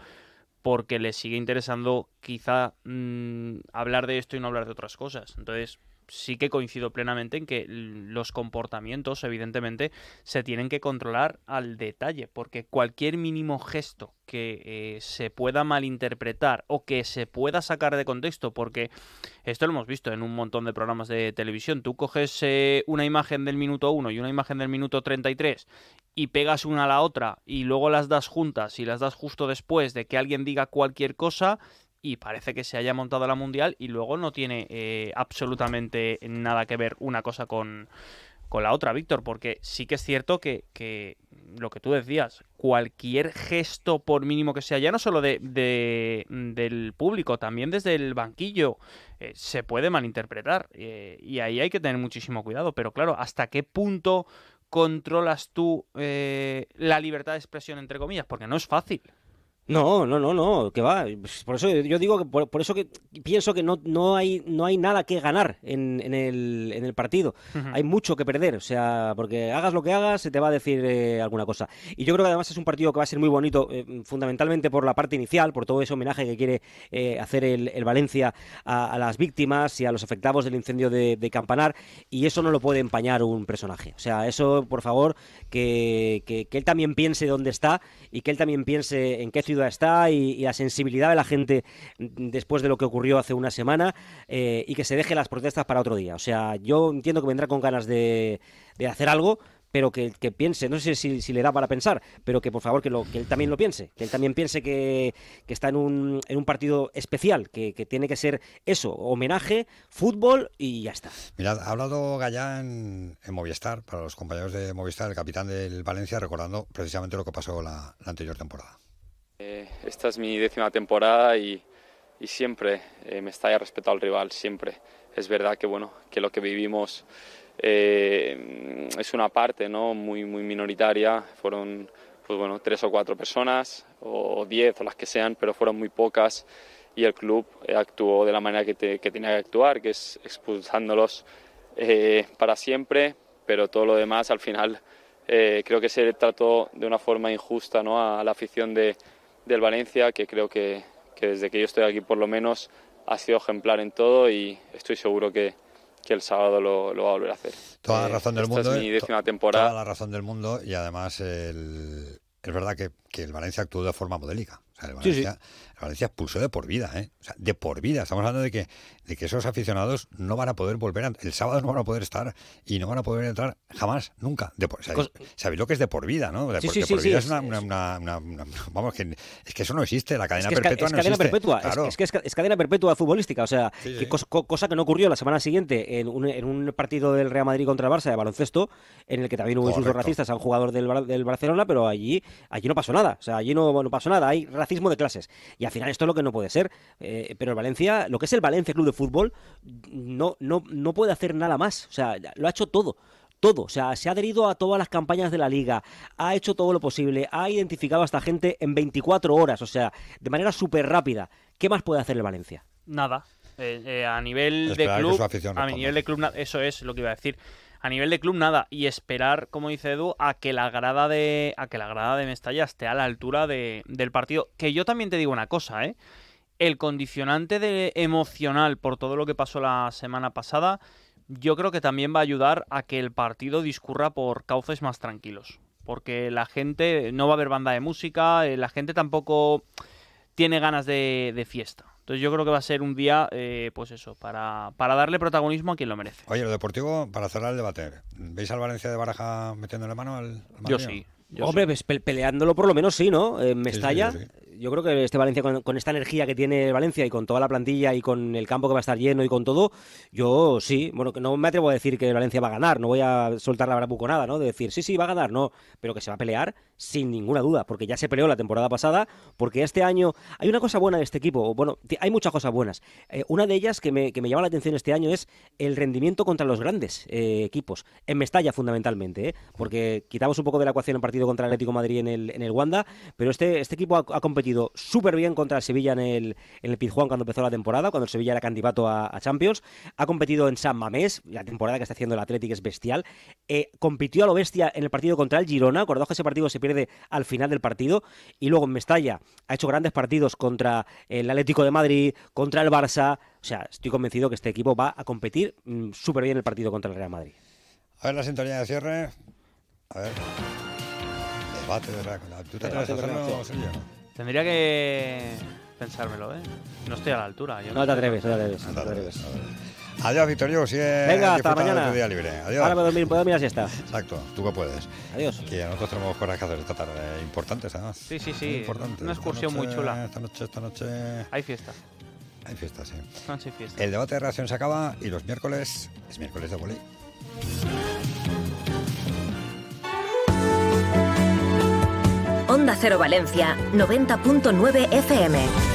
porque le sigue interesando quizá mm, hablar de esto y no hablar de otras cosas. Entonces, sí que coincido plenamente en que los comportamientos, evidentemente, se tienen que controlar al detalle, porque cualquier mínimo gesto que eh, se pueda malinterpretar o que se pueda sacar de contexto, porque esto lo hemos visto en un montón de programas de televisión, tú coges eh, una imagen del minuto 1 y una imagen del minuto 33 y pegas una a la otra y luego las das juntas y las das justo después de que alguien diga cualquier cosa, y parece que se haya montado la mundial y luego no tiene eh, absolutamente nada que ver una cosa con, la otra, Víctor, porque sí que es cierto que, que, lo que tú decías, cualquier gesto, por mínimo que sea, ya no solo de, del público, también desde el banquillo, eh, se puede malinterpretar eh, y ahí hay que tener muchísimo cuidado, pero claro, ¿hasta qué punto controlas tú la libertad de expresión, entre comillas? Porque no es fácil. No, no, no, no, que va. Por eso yo digo que por, eso que pienso que no, no, hay, no hay nada que ganar en, en, el, en el partido. Hay mucho que perder, o sea, porque hagas lo que hagas, se te va a decir eh, alguna cosa. Y yo creo que además es un partido que va a ser muy bonito, eh, fundamentalmente por la parte inicial, por todo ese homenaje que quiere eh, hacer el, el Valencia a, las víctimas y a los afectados del incendio de, Campanar, y eso no lo puede empañar un personaje. O sea, eso, por favor, que, que, que él también piense dónde está y que él también piense en qué ciudad está y, la sensibilidad de la gente después de lo que ocurrió hace una semana eh, y que se deje las protestas para otro día. O sea, yo entiendo que vendrá con ganas de, de hacer algo, pero que, piense, no sé si, le da para pensar, pero que por favor que, que él también lo piense, que él también piense que, está en un, en un partido especial, que, tiene que ser eso, homenaje, fútbol y ya está. Mirad, ha hablado Gallán en Movistar, para los compañeros de Movistar, el capitán del Valencia, recordando precisamente lo que pasó la anterior temporada. Eh, esta es mi décima temporada y, siempre eh, me está respetado al rival, siempre. Es verdad que, bueno, que lo que vivimos eh, es una parte ¿no? muy, muy minoritaria, fueron pues, bueno, tres o cuatro personas, o diez, o las que sean, pero fueron muy pocas y el club actuó de la manera que, que tenía que actuar, que es expulsándolos para siempre, pero todo lo demás al final eh, creo que se trató de una forma injusta ¿no? a la afición de, del Valencia, que creo que, que desde que yo estoy aquí por lo menos ha sido ejemplar en todo y estoy seguro que, que el sábado lo, lo, va a volver a hacer. Toda la Eh, razón del esta mundo. Es mi eh, décima to- temporada. Toda la razón del mundo y además el- es verdad que, que el Valencia actuó de forma modélica. O sea, el Sí, sí. Valencia, expulsó de por vida, ¿eh? O sea, de por vida. Estamos hablando de que, de que esos aficionados no van a poder volver, a- el sábado no van a poder estar y no van a poder entrar jamás, nunca. De por- ¿sabéis, sabéis lo que es de por vida, no? De Sí, por, sí, de por sí, vida es- una, una- una- una- una- vamos, que, es que eso no existe, la cadena Es que perpetua es no cadena existe. perpetua, es- Claro. es, que es, ca- es cadena perpetua futbolística, o sea, que cosa que no ocurrió la semana siguiente en un, en un partido del Real Madrid contra el Barça de baloncesto, en el que también hubo insultos racistas a un jugador del, del Barcelona, pero allí, allí no pasó nada, o sea, allí no, no pasó nada, hay racismo de clases, y al final esto es lo que no puede ser, eh, pero el Valencia, lo que es el Valencia Club de Fútbol, no, no, no puede hacer nada más, o sea, lo ha hecho todo. Todo, o sea, se ha adherido a todas las campañas de la liga, ha hecho todo lo posible, ha identificado a esta gente en 24 horas, o sea, de manera súper rápida. ¿Qué más puede hacer el Valencia? Nada. Eh, eh, a nivel Esperar de club, su afición a nivel de club, eso es lo que iba a decir. A nivel de club nada y esperar, como dice Edu, a que la grada de a que la grada de Mestalla esté a la altura de- del partido. Que yo también te digo una cosa, ¿eh? El condicionante de emocional por todo lo que pasó la semana pasada, yo creo que también va a ayudar a que el partido discurra por cauces más tranquilos. Porque la gente, no va a haber banda de música, eh, la gente tampoco tiene ganas de, de fiesta. Entonces yo creo que va a ser un día, eh, pues eso, para, para darle protagonismo a quien lo merece. Oye, lo deportivo, para cerrar el debate, ¿veis al Valencia de Baraja metiéndole mano al, al Yo sí. yo Hombre, pues pe- peleándolo por lo menos sí, ¿no? En Mestalla. sí, sí. Yo creo que este Valencia, con, esta energía que tiene Valencia y con toda la plantilla y con el campo que va a estar lleno y con todo, yo sí. Bueno, que no me atrevo a decir que Valencia va a ganar, no voy a soltar la bravuconada, ¿no? De decir, sí, sí, va a ganar, no. Pero que se va a pelear sin ninguna duda, porque ya se peleó la temporada pasada, porque este año hay una cosa buena de este equipo. Bueno, hay muchas cosas buenas. Eh, una de ellas que me, que me llama la atención este año es el rendimiento contra los grandes eh, equipos, en Mestalla fundamentalmente, ¿eh? porque quitamos un poco de la ecuación el partido contra el Atlético Madrid en el, en el Wanda, pero este, este equipo ha competido súper bien contra el Sevilla en el, en el Pizjuán cuando empezó la temporada, cuando el Sevilla era candidato a, a Champions, ha competido en San Mamés, la temporada que está haciendo el Atlético es bestial, eh, compitió a lo bestia en el partido contra el Girona, acordaos que ese partido se pierde al final del partido, y luego en Mestalla ha hecho grandes partidos contra el Atlético de Madrid, contra el Barça, o sea, estoy convencido que este equipo va a competir mm, súper bien el partido contra el Real Madrid. A ver la sintonía de cierre. A ver. Debate de la... ¿Tú te atreves a hacerlo, Sergio? Tendría que pensármelo, ¿eh? No estoy a la altura. yo No te atreves, no te atreves. No te atreves. Adiós, Victorio. Sigue Venga, hasta mañana. tu día libre. Adiós. Ahora puedo dormir, puedo dormir la siesta. Exacto, tú que puedes. Adiós. Que nosotros tenemos cosas que hacer esta tarde, importantes además. Sí, sí, sí. importantes. Una excursión muy chula. Esta noche, esta noche. Hay fiesta. Hay fiesta, sí. Noche y fiesta. El debate de reacción se acaba y los miércoles es miércoles de volei. Onda Cero Valencia, 90.9 FM.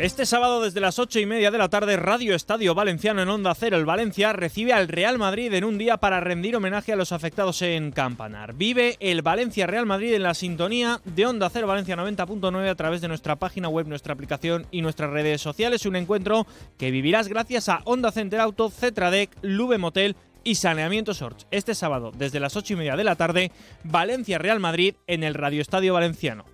Este sábado desde las ocho y media de la tarde, Radio Estadio Valenciano en Onda Cero, el Valencia recibe al Real Madrid en un día para rendir homenaje a los afectados en Campanar. Vive el Valencia Real Madrid en la sintonía de Onda Cero Valencia 90.9 a través de nuestra página web, nuestra aplicación y nuestras redes sociales. Un encuentro que vivirás gracias a Onda Center Auto, Cetradec, Lube Motel y Saneamiento Sorge. Este sábado desde las ocho y media de la tarde, Valencia Real Madrid en el Radio Estadio Valenciano.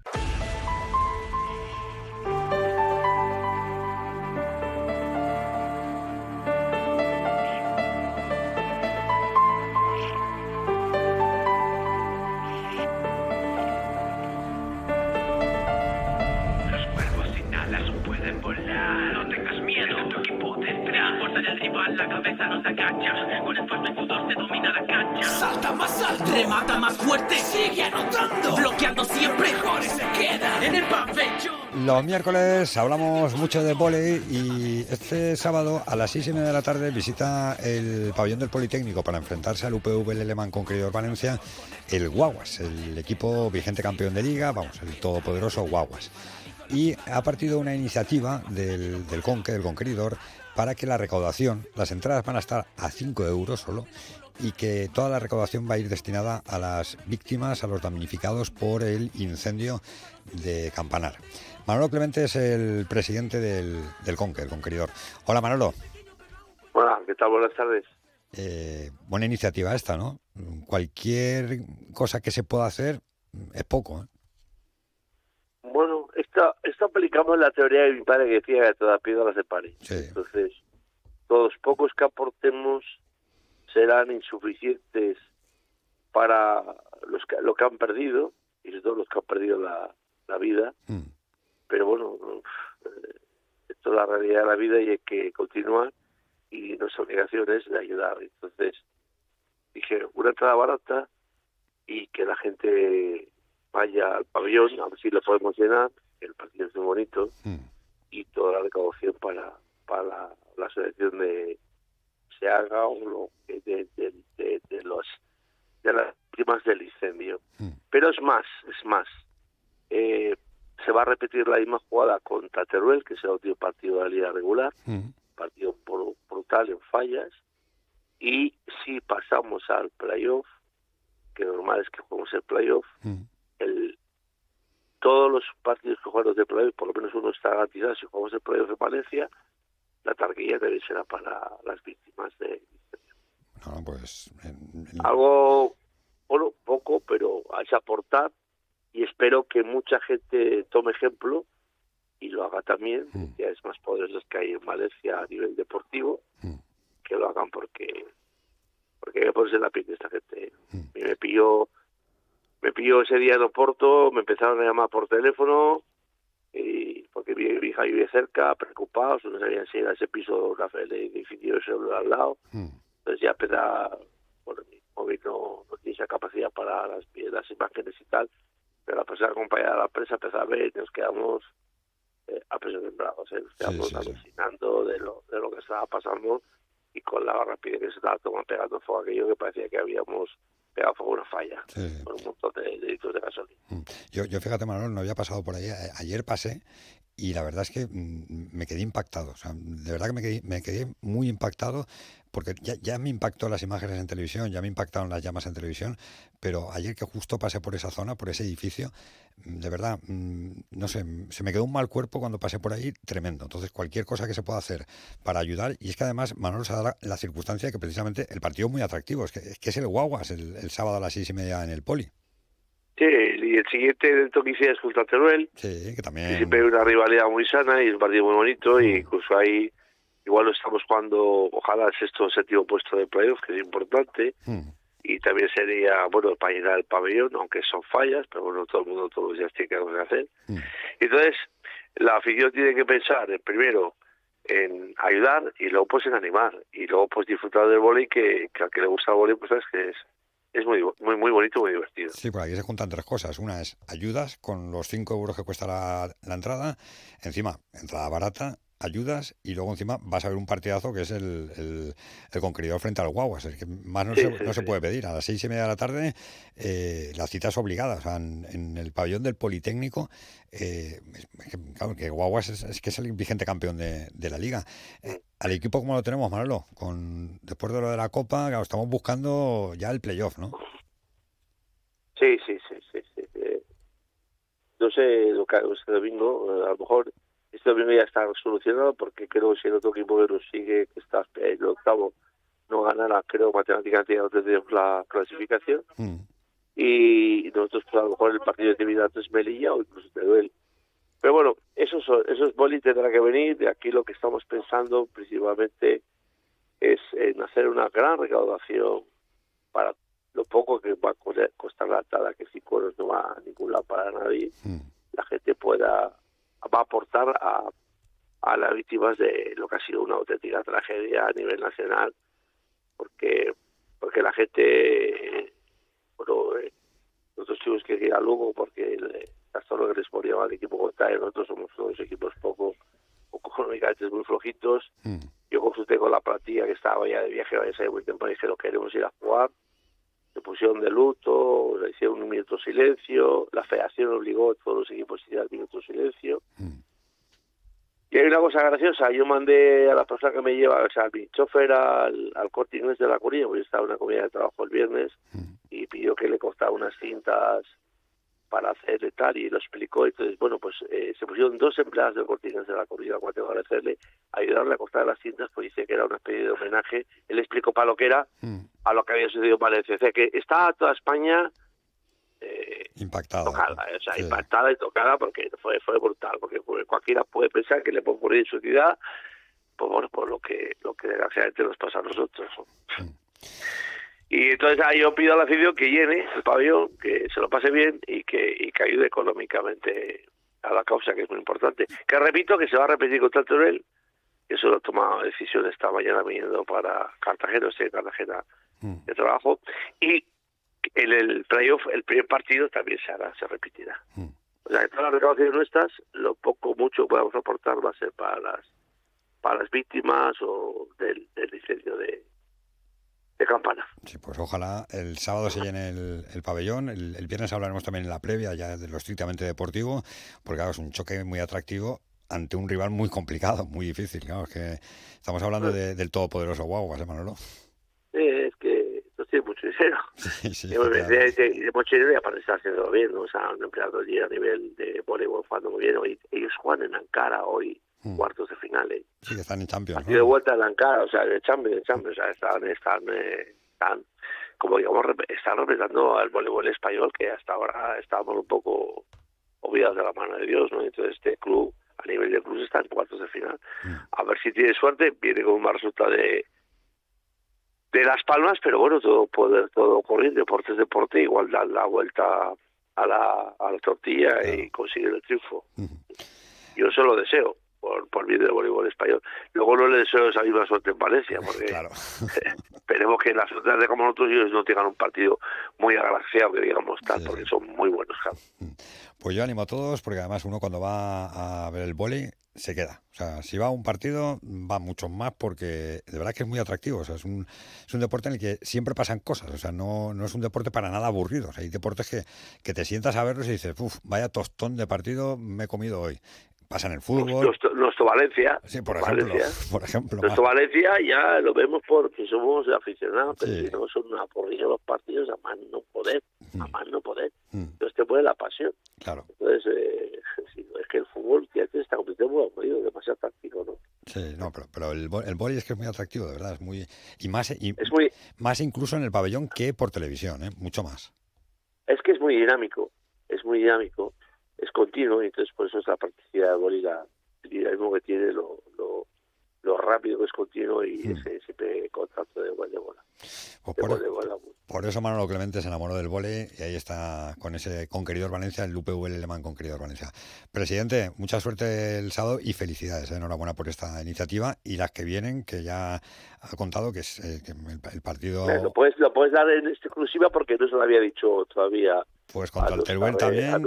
Miércoles hablamos mucho de volei y este sábado a las seis y media de la tarde visita el pabellón del Politécnico para enfrentarse al UPV Leman con Querido Valencia el Guaguas, el equipo vigente campeón de liga, vamos, el todopoderoso Guaguas. Y ha partido una iniciativa del, del Conque, del Conqueridor, para que la recaudación, las entradas van a estar a 5 euros solo y que toda la recaudación va a ir destinada a las víctimas, a los damnificados por el incendio de Campanar. Manolo Clemente es el presidente del, del Conque, el Conqueridor. Hola Manolo. Hola, ¿qué tal? Buenas tardes. Eh, buena iniciativa esta, ¿no? Cualquier cosa que se pueda hacer es poco. ¿eh? Bueno, esto, esto aplicamos la teoría de mi padre que decía que toda piedra se pare. Entonces, los pocos que aportemos serán insuficientes para los que, lo que han perdido, y sobre todo los que han perdido la, la vida. Pero bueno, eh, esto es la realidad de la vida y hay que continuar y nuestra obligación es de ayudar. Entonces, dije, una entrada barata y que la gente vaya al pabellón, a ver si lo podemos llenar, el partido es muy bonito, y toda la recaudación para, para la, la selección de se haga o lo que de, de, de, de los de las víctimas del incendio. Pero es más, es más. Eh, se va a repetir la misma jugada contra Teruel, que es el último partido de la liga regular, partido bru- brutal en fallas, y si pasamos al playoff, que normal es que juguemos el playoff, el, todos los partidos que jugamos de playoff, por lo menos uno está garantizado, si jugamos el playoff de Valencia, la tarquilla también será para las víctimas de No, pues algo, bueno, poco, pero hay que aportar y espero que mucha gente tome ejemplo y lo haga también, ya es más poderosos que hay en Valencia a nivel deportivo, que lo hagan porque porque hay que ponerse en la piel de esta gente. A mí me pilló, me pilló ese día en Oporto, me empezaron a llamar por teléfono, y porque mi, mi hija vive cerca, preocupados, no sabían si era ese piso de edificio de celular al lado. Entonces ya empezaba, bueno, mi móvil no, no tiene esa capacidad para las, las imágenes y tal, pero la persona acompañada de la empezó a ver y nos quedamos eh, a peso tembrados, ¿eh? nos quedamos alucinando de lo, de lo que estaba pasando y con la rapidez que se estaba tomando, pegando fuego aquello que parecía que habíamos pegado fuego a una falla, con un montón de, de litros de gasolina. Yo, yo fíjate, Manolo, no había pasado por ahí. A- Ayer pasé y la verdad es que mm, me quedé impactado. O sea, de verdad que me quedé, me quedé muy impactado porque ya, ya me impactó las imágenes en televisión, ya me impactaron las llamas en televisión, pero ayer que justo pasé por esa zona, por ese edificio, mm, de verdad, mm, no sé, se me quedó un mal cuerpo cuando pasé por ahí, tremendo. Entonces, cualquier cosa que se pueda hacer para ayudar, y es que además Manolo se da la, la circunstancia que precisamente el partido es muy atractivo, es que es, que es el Guaguas el sábado a las seis y media en el Poli. Sí, y el siguiente que hice es contra Teruel, Sí, que también... siempre hay una rivalidad muy sana y es un partido muy bonito y incluso ahí igual lo estamos jugando ojalá el sexto o séptimo puesto de playoff que es importante y también sería bueno para llenar el pabellón aunque son fallas pero bueno todo el mundo todos los días tiene que algo que hacer entonces la afición tiene que pensar eh, primero en ayudar y luego pues en animar y luego pues disfrutar del vóley que, que al que le gusta el vóley pues sabes que es es muy muy muy bonito muy divertido Sí, por aquí se juntan tres cosas. Una es ayudas con los 5 euros que cuesta la, la entrada. Encima, entrada barata. Ayudas y luego encima vas a ver un partidazo que es el, el, el conqueridor frente al Guaguas. Es que más no, se, no se puede pedir. A las seis y media de la tarde eh, la cita es obligada. O sea, en, en el pabellón del Politécnico, eh, es que, claro, que Guaguas es, es, que es el vigente campeón de, de la liga. Eh, al equipo como lo tenemos, Manolo, con después de lo de la Copa, claro, estamos buscando ya el playoff, ¿no? Sí, sí, sí, sí. sí. Eh, no sé lo que haga este domingo, a lo mejor este domingo ya está solucionado porque creo que si el otro equipo que nos sigue, que está en el octavo, no ganara, creo matemáticamente ya no tendríamos la clasificación. Mm. Y nosotros, pues a lo mejor el partido de actividad es Melilla o incluso Teruel. Pero bueno, esos, esos boli tendrá que venir. De aquí lo que estamos pensando principalmente es en hacer una gran recaudación para lo poco que va a costar la tada, que si cueros no va a ningún lado para nadie, la gente pueda va a aportar a, a las víctimas de lo que ha sido una auténtica tragedia a nivel nacional, porque porque la gente, bueno, eh, nosotros tuvimos que ir a Lugo porque el, hasta lo que les ponía al equipo contrario, nosotros somos todos equipos poco, económicamente muy flojitos. Mm. Yo consulté con la plantilla que estaba ya de viaje a ese muy temprano y dije, lo queremos ir a jugar. Se pusieron de luto, le hicieron un minuto de silencio, la federación obligó a todos los equipos a ir al minuto de silencio. Y hay una cosa graciosa, yo mandé a la persona que me lleva, o sea, a mi chofer al, al corte inglés de la Coruña, porque yo estaba en una comida de trabajo el viernes, y pidió que le costara unas cintas para hacer tal, y lo explicó, entonces, bueno, pues eh, se pusieron dos empleadas del corte inglés de la Coruña, cuando tengo que agradecerle, ayudarle a costar las cintas, pues dice que era una especie de homenaje, él explicó para lo que era, a lo que había sucedido en Valencia, o sea, que está toda España eh, impactada. Tocada, o sea, sí. impactada y tocada porque fue fue brutal, porque cualquiera puede pensar que le puede ocurrir en su ciudad, pues bueno, por lo que lo que desgraciadamente nos pasa a nosotros. ¿no? Y entonces ahí yo pido a la afición que llene el pabellón, que se lo pase bien y que, y que ayude económicamente a la causa, que es muy importante. Que repito que se va a repetir contra el Torel, eso lo he tomado decisión esta mañana viniendo para Cartagena, estoy en Cartagena de trabajo, y en el playoff, el primer partido también se hará, se repetirá. O sea, que todas las recaudaciones nuestras, lo poco mucho que podamos aportar va a ser para las para las víctimas o del, del incendio de, de Campana. Sí, pues ojalá el sábado se llene el, el pabellón. El, el, viernes hablaremos también en la previa, ya de lo estrictamente deportivo, porque claro, es un choque muy atractivo ante un rival muy complicado, muy difícil. Claro, es que estamos hablando de, del todopoderoso Guaguas, ¿eh, Manolo? Sí, es que no tiene mucho dinero. Sí, sí, de, de, de, de, mucho dinero y aparte está haciendo bien, ¿no? o sea, un empleado allí a nivel de voleibol jugando muy bien. Hoy, ellos juegan en Ankara hoy, mm. cuartos de final. ¿eh? Sí, que están en Champions. Partido ¿no? de vuelta en Ankara, o sea, de Champions, de Champions, o sea, están, están, eh, están como digamos, están respetando al voleibol español que hasta ahora estábamos un poco olvidados de la mano de Dios, ¿no? Entonces este club a nivel de clubes está en cuartos de final. Mm. A ver si tiene suerte, viene con un mal resultado de de Las Palmas, pero bueno, todo puede todo ocurrir, deporte es deporte, igual dar la vuelta a la, a la tortilla claro. y conseguir el triunfo. Uh -huh. Yo se lo deseo por, por bien del voleibol español. Luego no le deseo esa misma suerte en Valencia, porque claro. esperemos que las otras de como nosotros ellos no tengan un partido muy agraciado, que digamos tal, sí. porque son muy buenos. Claro. Pues yo animo a todos, porque además uno cuando va a ver el vóley se queda. O sea, si va a un partido, va mucho más porque de verdad que es muy atractivo. O sea, es un, es un deporte en el que siempre pasan cosas. O sea, no, no es un deporte para nada aburrido. O sea, hay deportes que, que te sientas a verlos y dices, uff, vaya tostón de partido me he comido hoy. Pasa en el fútbol. Nuestro, nuestro Valencia. Sí, por ejemplo. Valencia. Por ejemplo nuestro más. Valencia ya lo vemos porque somos aficionados, pero sí. si no son aburridos los partidos, a más no poder. A más no poder. Mm. Entonces te pone la pasión. Claro. Entonces, eh, es que el fútbol que antes está muy aburrido, demasiado táctico, ¿no? Sí, no, pero, pero el, el boli es que es muy atractivo, de verdad, es muy y más y es muy, más incluso en el pabellón que por televisión, ¿eh? mucho más. Es que es muy dinámico, es muy dinámico, es continuo y entonces por eso es la practicidad el dinamismo que tiene, lo, lo, lo rápido que es continuo y mm. ese siempre contacto de igual de bola. Pues por, de bola. por, eso Manolo Clemente se enamoró del vole y ahí está con ese Conqueridor Valencia, el UPV Alemán Conqueridor Valencia. Presidente, mucha suerte el sábado y felicidades, ¿eh? enhorabuena por esta iniciativa y las que vienen, que ya ha contado que es eh, que el, el, partido... Lo puedes, lo puedes dar en exclusiva porque no se lo había dicho todavía. Pues contra el Teruel también.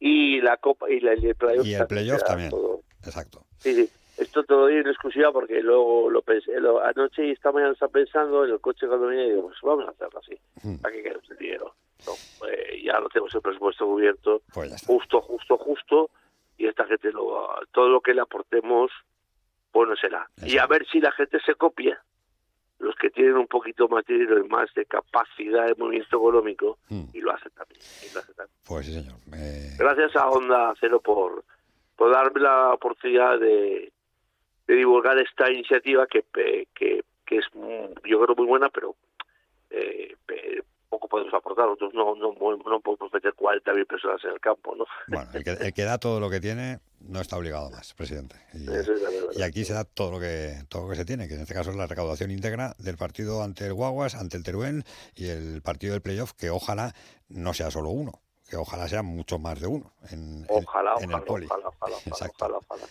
Y la Copa y, la, y el playoff. Y el playoff también. Todo. Exacto. Sí, sí. Esto te lo doy en exclusiva porque luego lo pensé lo- anoche y esta mañana estaba pensando en el coche cuando venía y digo, pues vamos a hacerlo así. ¿Para qué queremos el dinero? No, eh, ya lo tenemos el presupuesto cubierto, justo, justo, justo, y esta gente, lo, todo lo que le aportemos, bueno será. Y a ver si la gente se copia, los que tienen un poquito más de dinero y más de capacidad de movimiento económico, y lo hacen también. y lo hacen también. Pues sí, señor. Eh, Gracias a Onda Cero por, por darme la oportunidad de, de divulgar esta iniciativa que, que, que es, mm, yo creo, muy buena, pero eh, poco podemos aportar. Nosotros no, no, no podemos meter 40.000 personas en el campo, ¿no? Bueno, el que, el que da todo lo que tiene no está obligado más, presidente. Y, es aquí se da todo lo que todo lo que se tiene, que en este caso es la recaudación íntegra del partido ante el Guaguas, ante el Teruel y el partido del playoff, que ojalá no sea solo uno, que ojalá sea mucho más de uno en, en- Ojalá, en ojalá, el poli. ojalá, ojalá, ojalá, Exacto. ojalá, ojalá.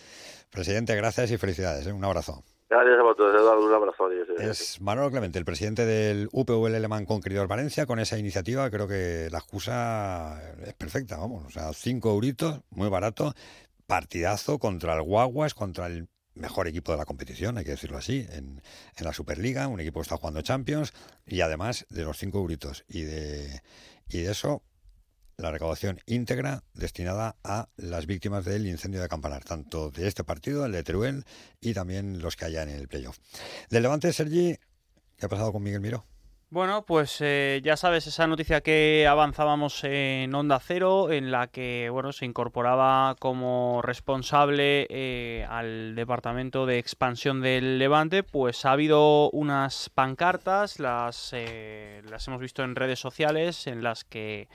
Presidente, gracias y felicidades. ¿eh? Un abrazo. Gracias a todos, Eduardo. Un abrazo. Es Manolo Clemente, el presidente del UPV Alemán Conqueridor Valencia, con esa iniciativa creo que la excusa es perfecta, vamos, o sea, cinco euritos, muy barato, partidazo contra el Guaguas, contra el mejor equipo de la competición, hay que decirlo así, en, en la Superliga, un equipo que está jugando Champions, y además de los cinco euritos y de, y de eso, la recaudación íntegra destinada a las víctimas del incendio de Campanar, tanto de este partido, el de Teruel, y también los que haya en el playoff. Del Levante, Sergi, ¿qué ha pasado con Miguel Miró? Bueno, pues eh, ya sabes esa noticia que avanzábamos en Onda Cero, en la que bueno se incorporaba como responsable eh, al departamento de expansión del Levante. Pues ha habido unas pancartas, las eh, las hemos visto en redes sociales, en las que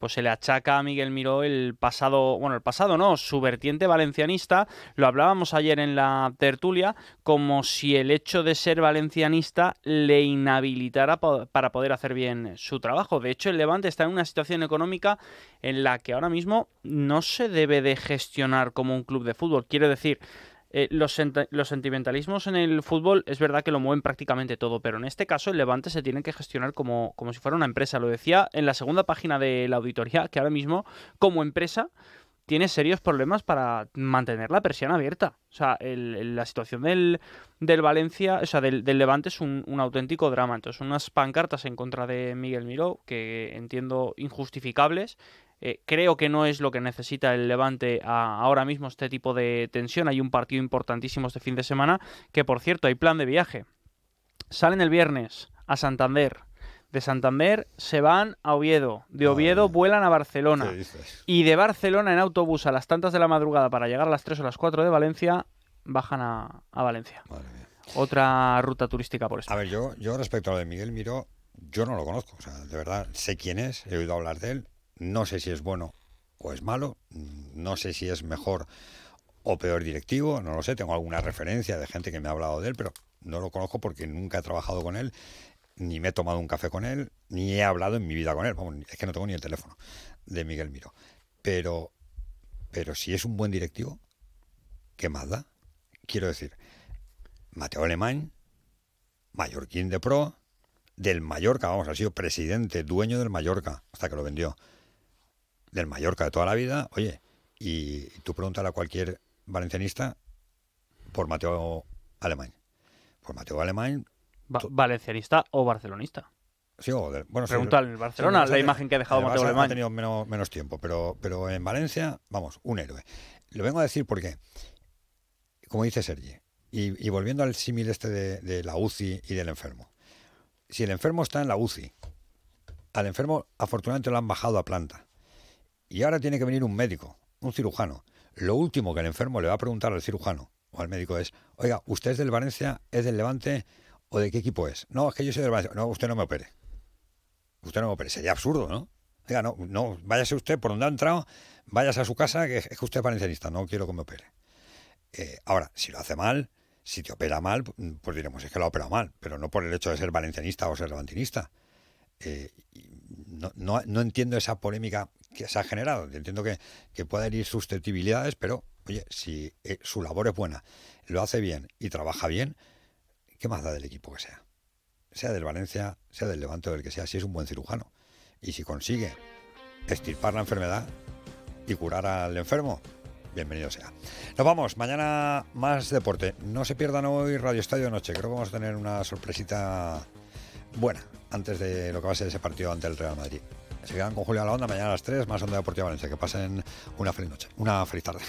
pues se le achaca a Miguel Miró el pasado, bueno, el pasado no, su vertiente valencianista, lo hablábamos ayer en la tertulia, como si el hecho de ser valencianista le inhabilitara para poder hacer bien su trabajo. De hecho, el Levante está en una situación económica en la que ahora mismo no se debe de gestionar como un club de fútbol. Quiero decir, eh, los, los sentimentalismos en el fútbol es verdad que lo mueven prácticamente todo, pero en este caso el Levante se tiene que gestionar como, como si fuera una empresa. Lo decía en la segunda página de la auditoría, que ahora mismo como empresa tiene serios problemas para mantener la persiana abierta. O sea, la situación del, del Valencia, o sea, del, del Levante es un, un auténtico drama. Entonces, unas pancartas en contra de Miguel Miró, que entiendo injustificables. Eh, creo que no es lo que necesita el Levante a- ahora mismo este tipo de tensión. Hay un partido importantísimo este fin de semana, que por cierto, hay plan de viaje. Salen el viernes a Santander. De Santander se van a Oviedo. De Oviedo vuelan a Barcelona. Y de Barcelona en autobús a las tantas de la madrugada para llegar a las 3 o las 4 de Valencia, bajan a, a Valencia. Otra ruta turística por esto. A ver, yo, yo respecto a lo de Miguel Miró, yo no lo conozco. O sea, de verdad, sé quién es, he oído hablar de él. No sé si es bueno o es malo. No sé si es mejor o peor directivo. No lo sé. Tengo alguna referencia de gente que me ha hablado de él, pero no lo conozco porque nunca he trabajado con él, ni me he tomado un café con él, ni he hablado en mi vida con él. Vamos, es que no tengo ni el teléfono de Miguel Miró. Pero, pero si es un buen directivo, ¿qué más da? Quiero decir, Mateo Alemán, mallorquín de pro, del Mallorca, vamos, ha sido presidente, dueño del Mallorca, hasta que lo vendió. Del Mallorca de toda la vida, oye, y tú pregúntale a cualquier valencianista por Mateo Alemán. Por Mateo Alemán, Va- valencianista o barcelonista. sí, o del- bueno, sí, Pregunta en el Barcelona, sí, la imagen que ha dejado Mateo Alemán. Ha tenido menos, menos tiempo, pero, pero en Valencia, vamos, un héroe. Lo vengo a decir porque, como dice Sergi, y, y volviendo al símil este de, de la UCI y del enfermo. Si el enfermo está en la UCI, al enfermo afortunadamente lo han bajado a planta. Y ahora tiene que venir un médico, un cirujano. Lo último que el enfermo le va a preguntar al cirujano o al médico es, oiga, ¿usted es del Valencia, es del Levante o de qué equipo es? No, es que yo soy del Valencia. No, usted no me opere. Usted no me opere. Sería absurdo, ¿no? Oiga, no, no, váyase usted por donde ha entrado, váyase a su casa, que es que usted es valencianista, no quiero que me opere. Eh, ahora, si lo hace mal, si te opera mal, pues diremos, es que lo ha operado mal, pero no por el hecho de ser valencianista o ser levantinista. Eh, no, no entiendo esa polémica que se ha generado. Entiendo que, que puede herir susceptibilidades, pero, oye, si eh, su labor es buena, lo hace bien y trabaja bien, ¿qué más da del equipo que sea? Sea del Valencia, sea del Levante o del que sea, si es un buen cirujano. Y si consigue extirpar la enfermedad y curar al enfermo, bienvenido sea. Nos vamos, mañana más deporte. No se pierdan hoy Radio Estadio Noche, creo que vamos a tener una sorpresita buena antes de lo que va a ser ese partido ante el Real Madrid. Se quedan con Julio a la Onda mañana a las 3, más Onda Deportiva Valencia. Que pasen una feliz noche, una feliz tarde.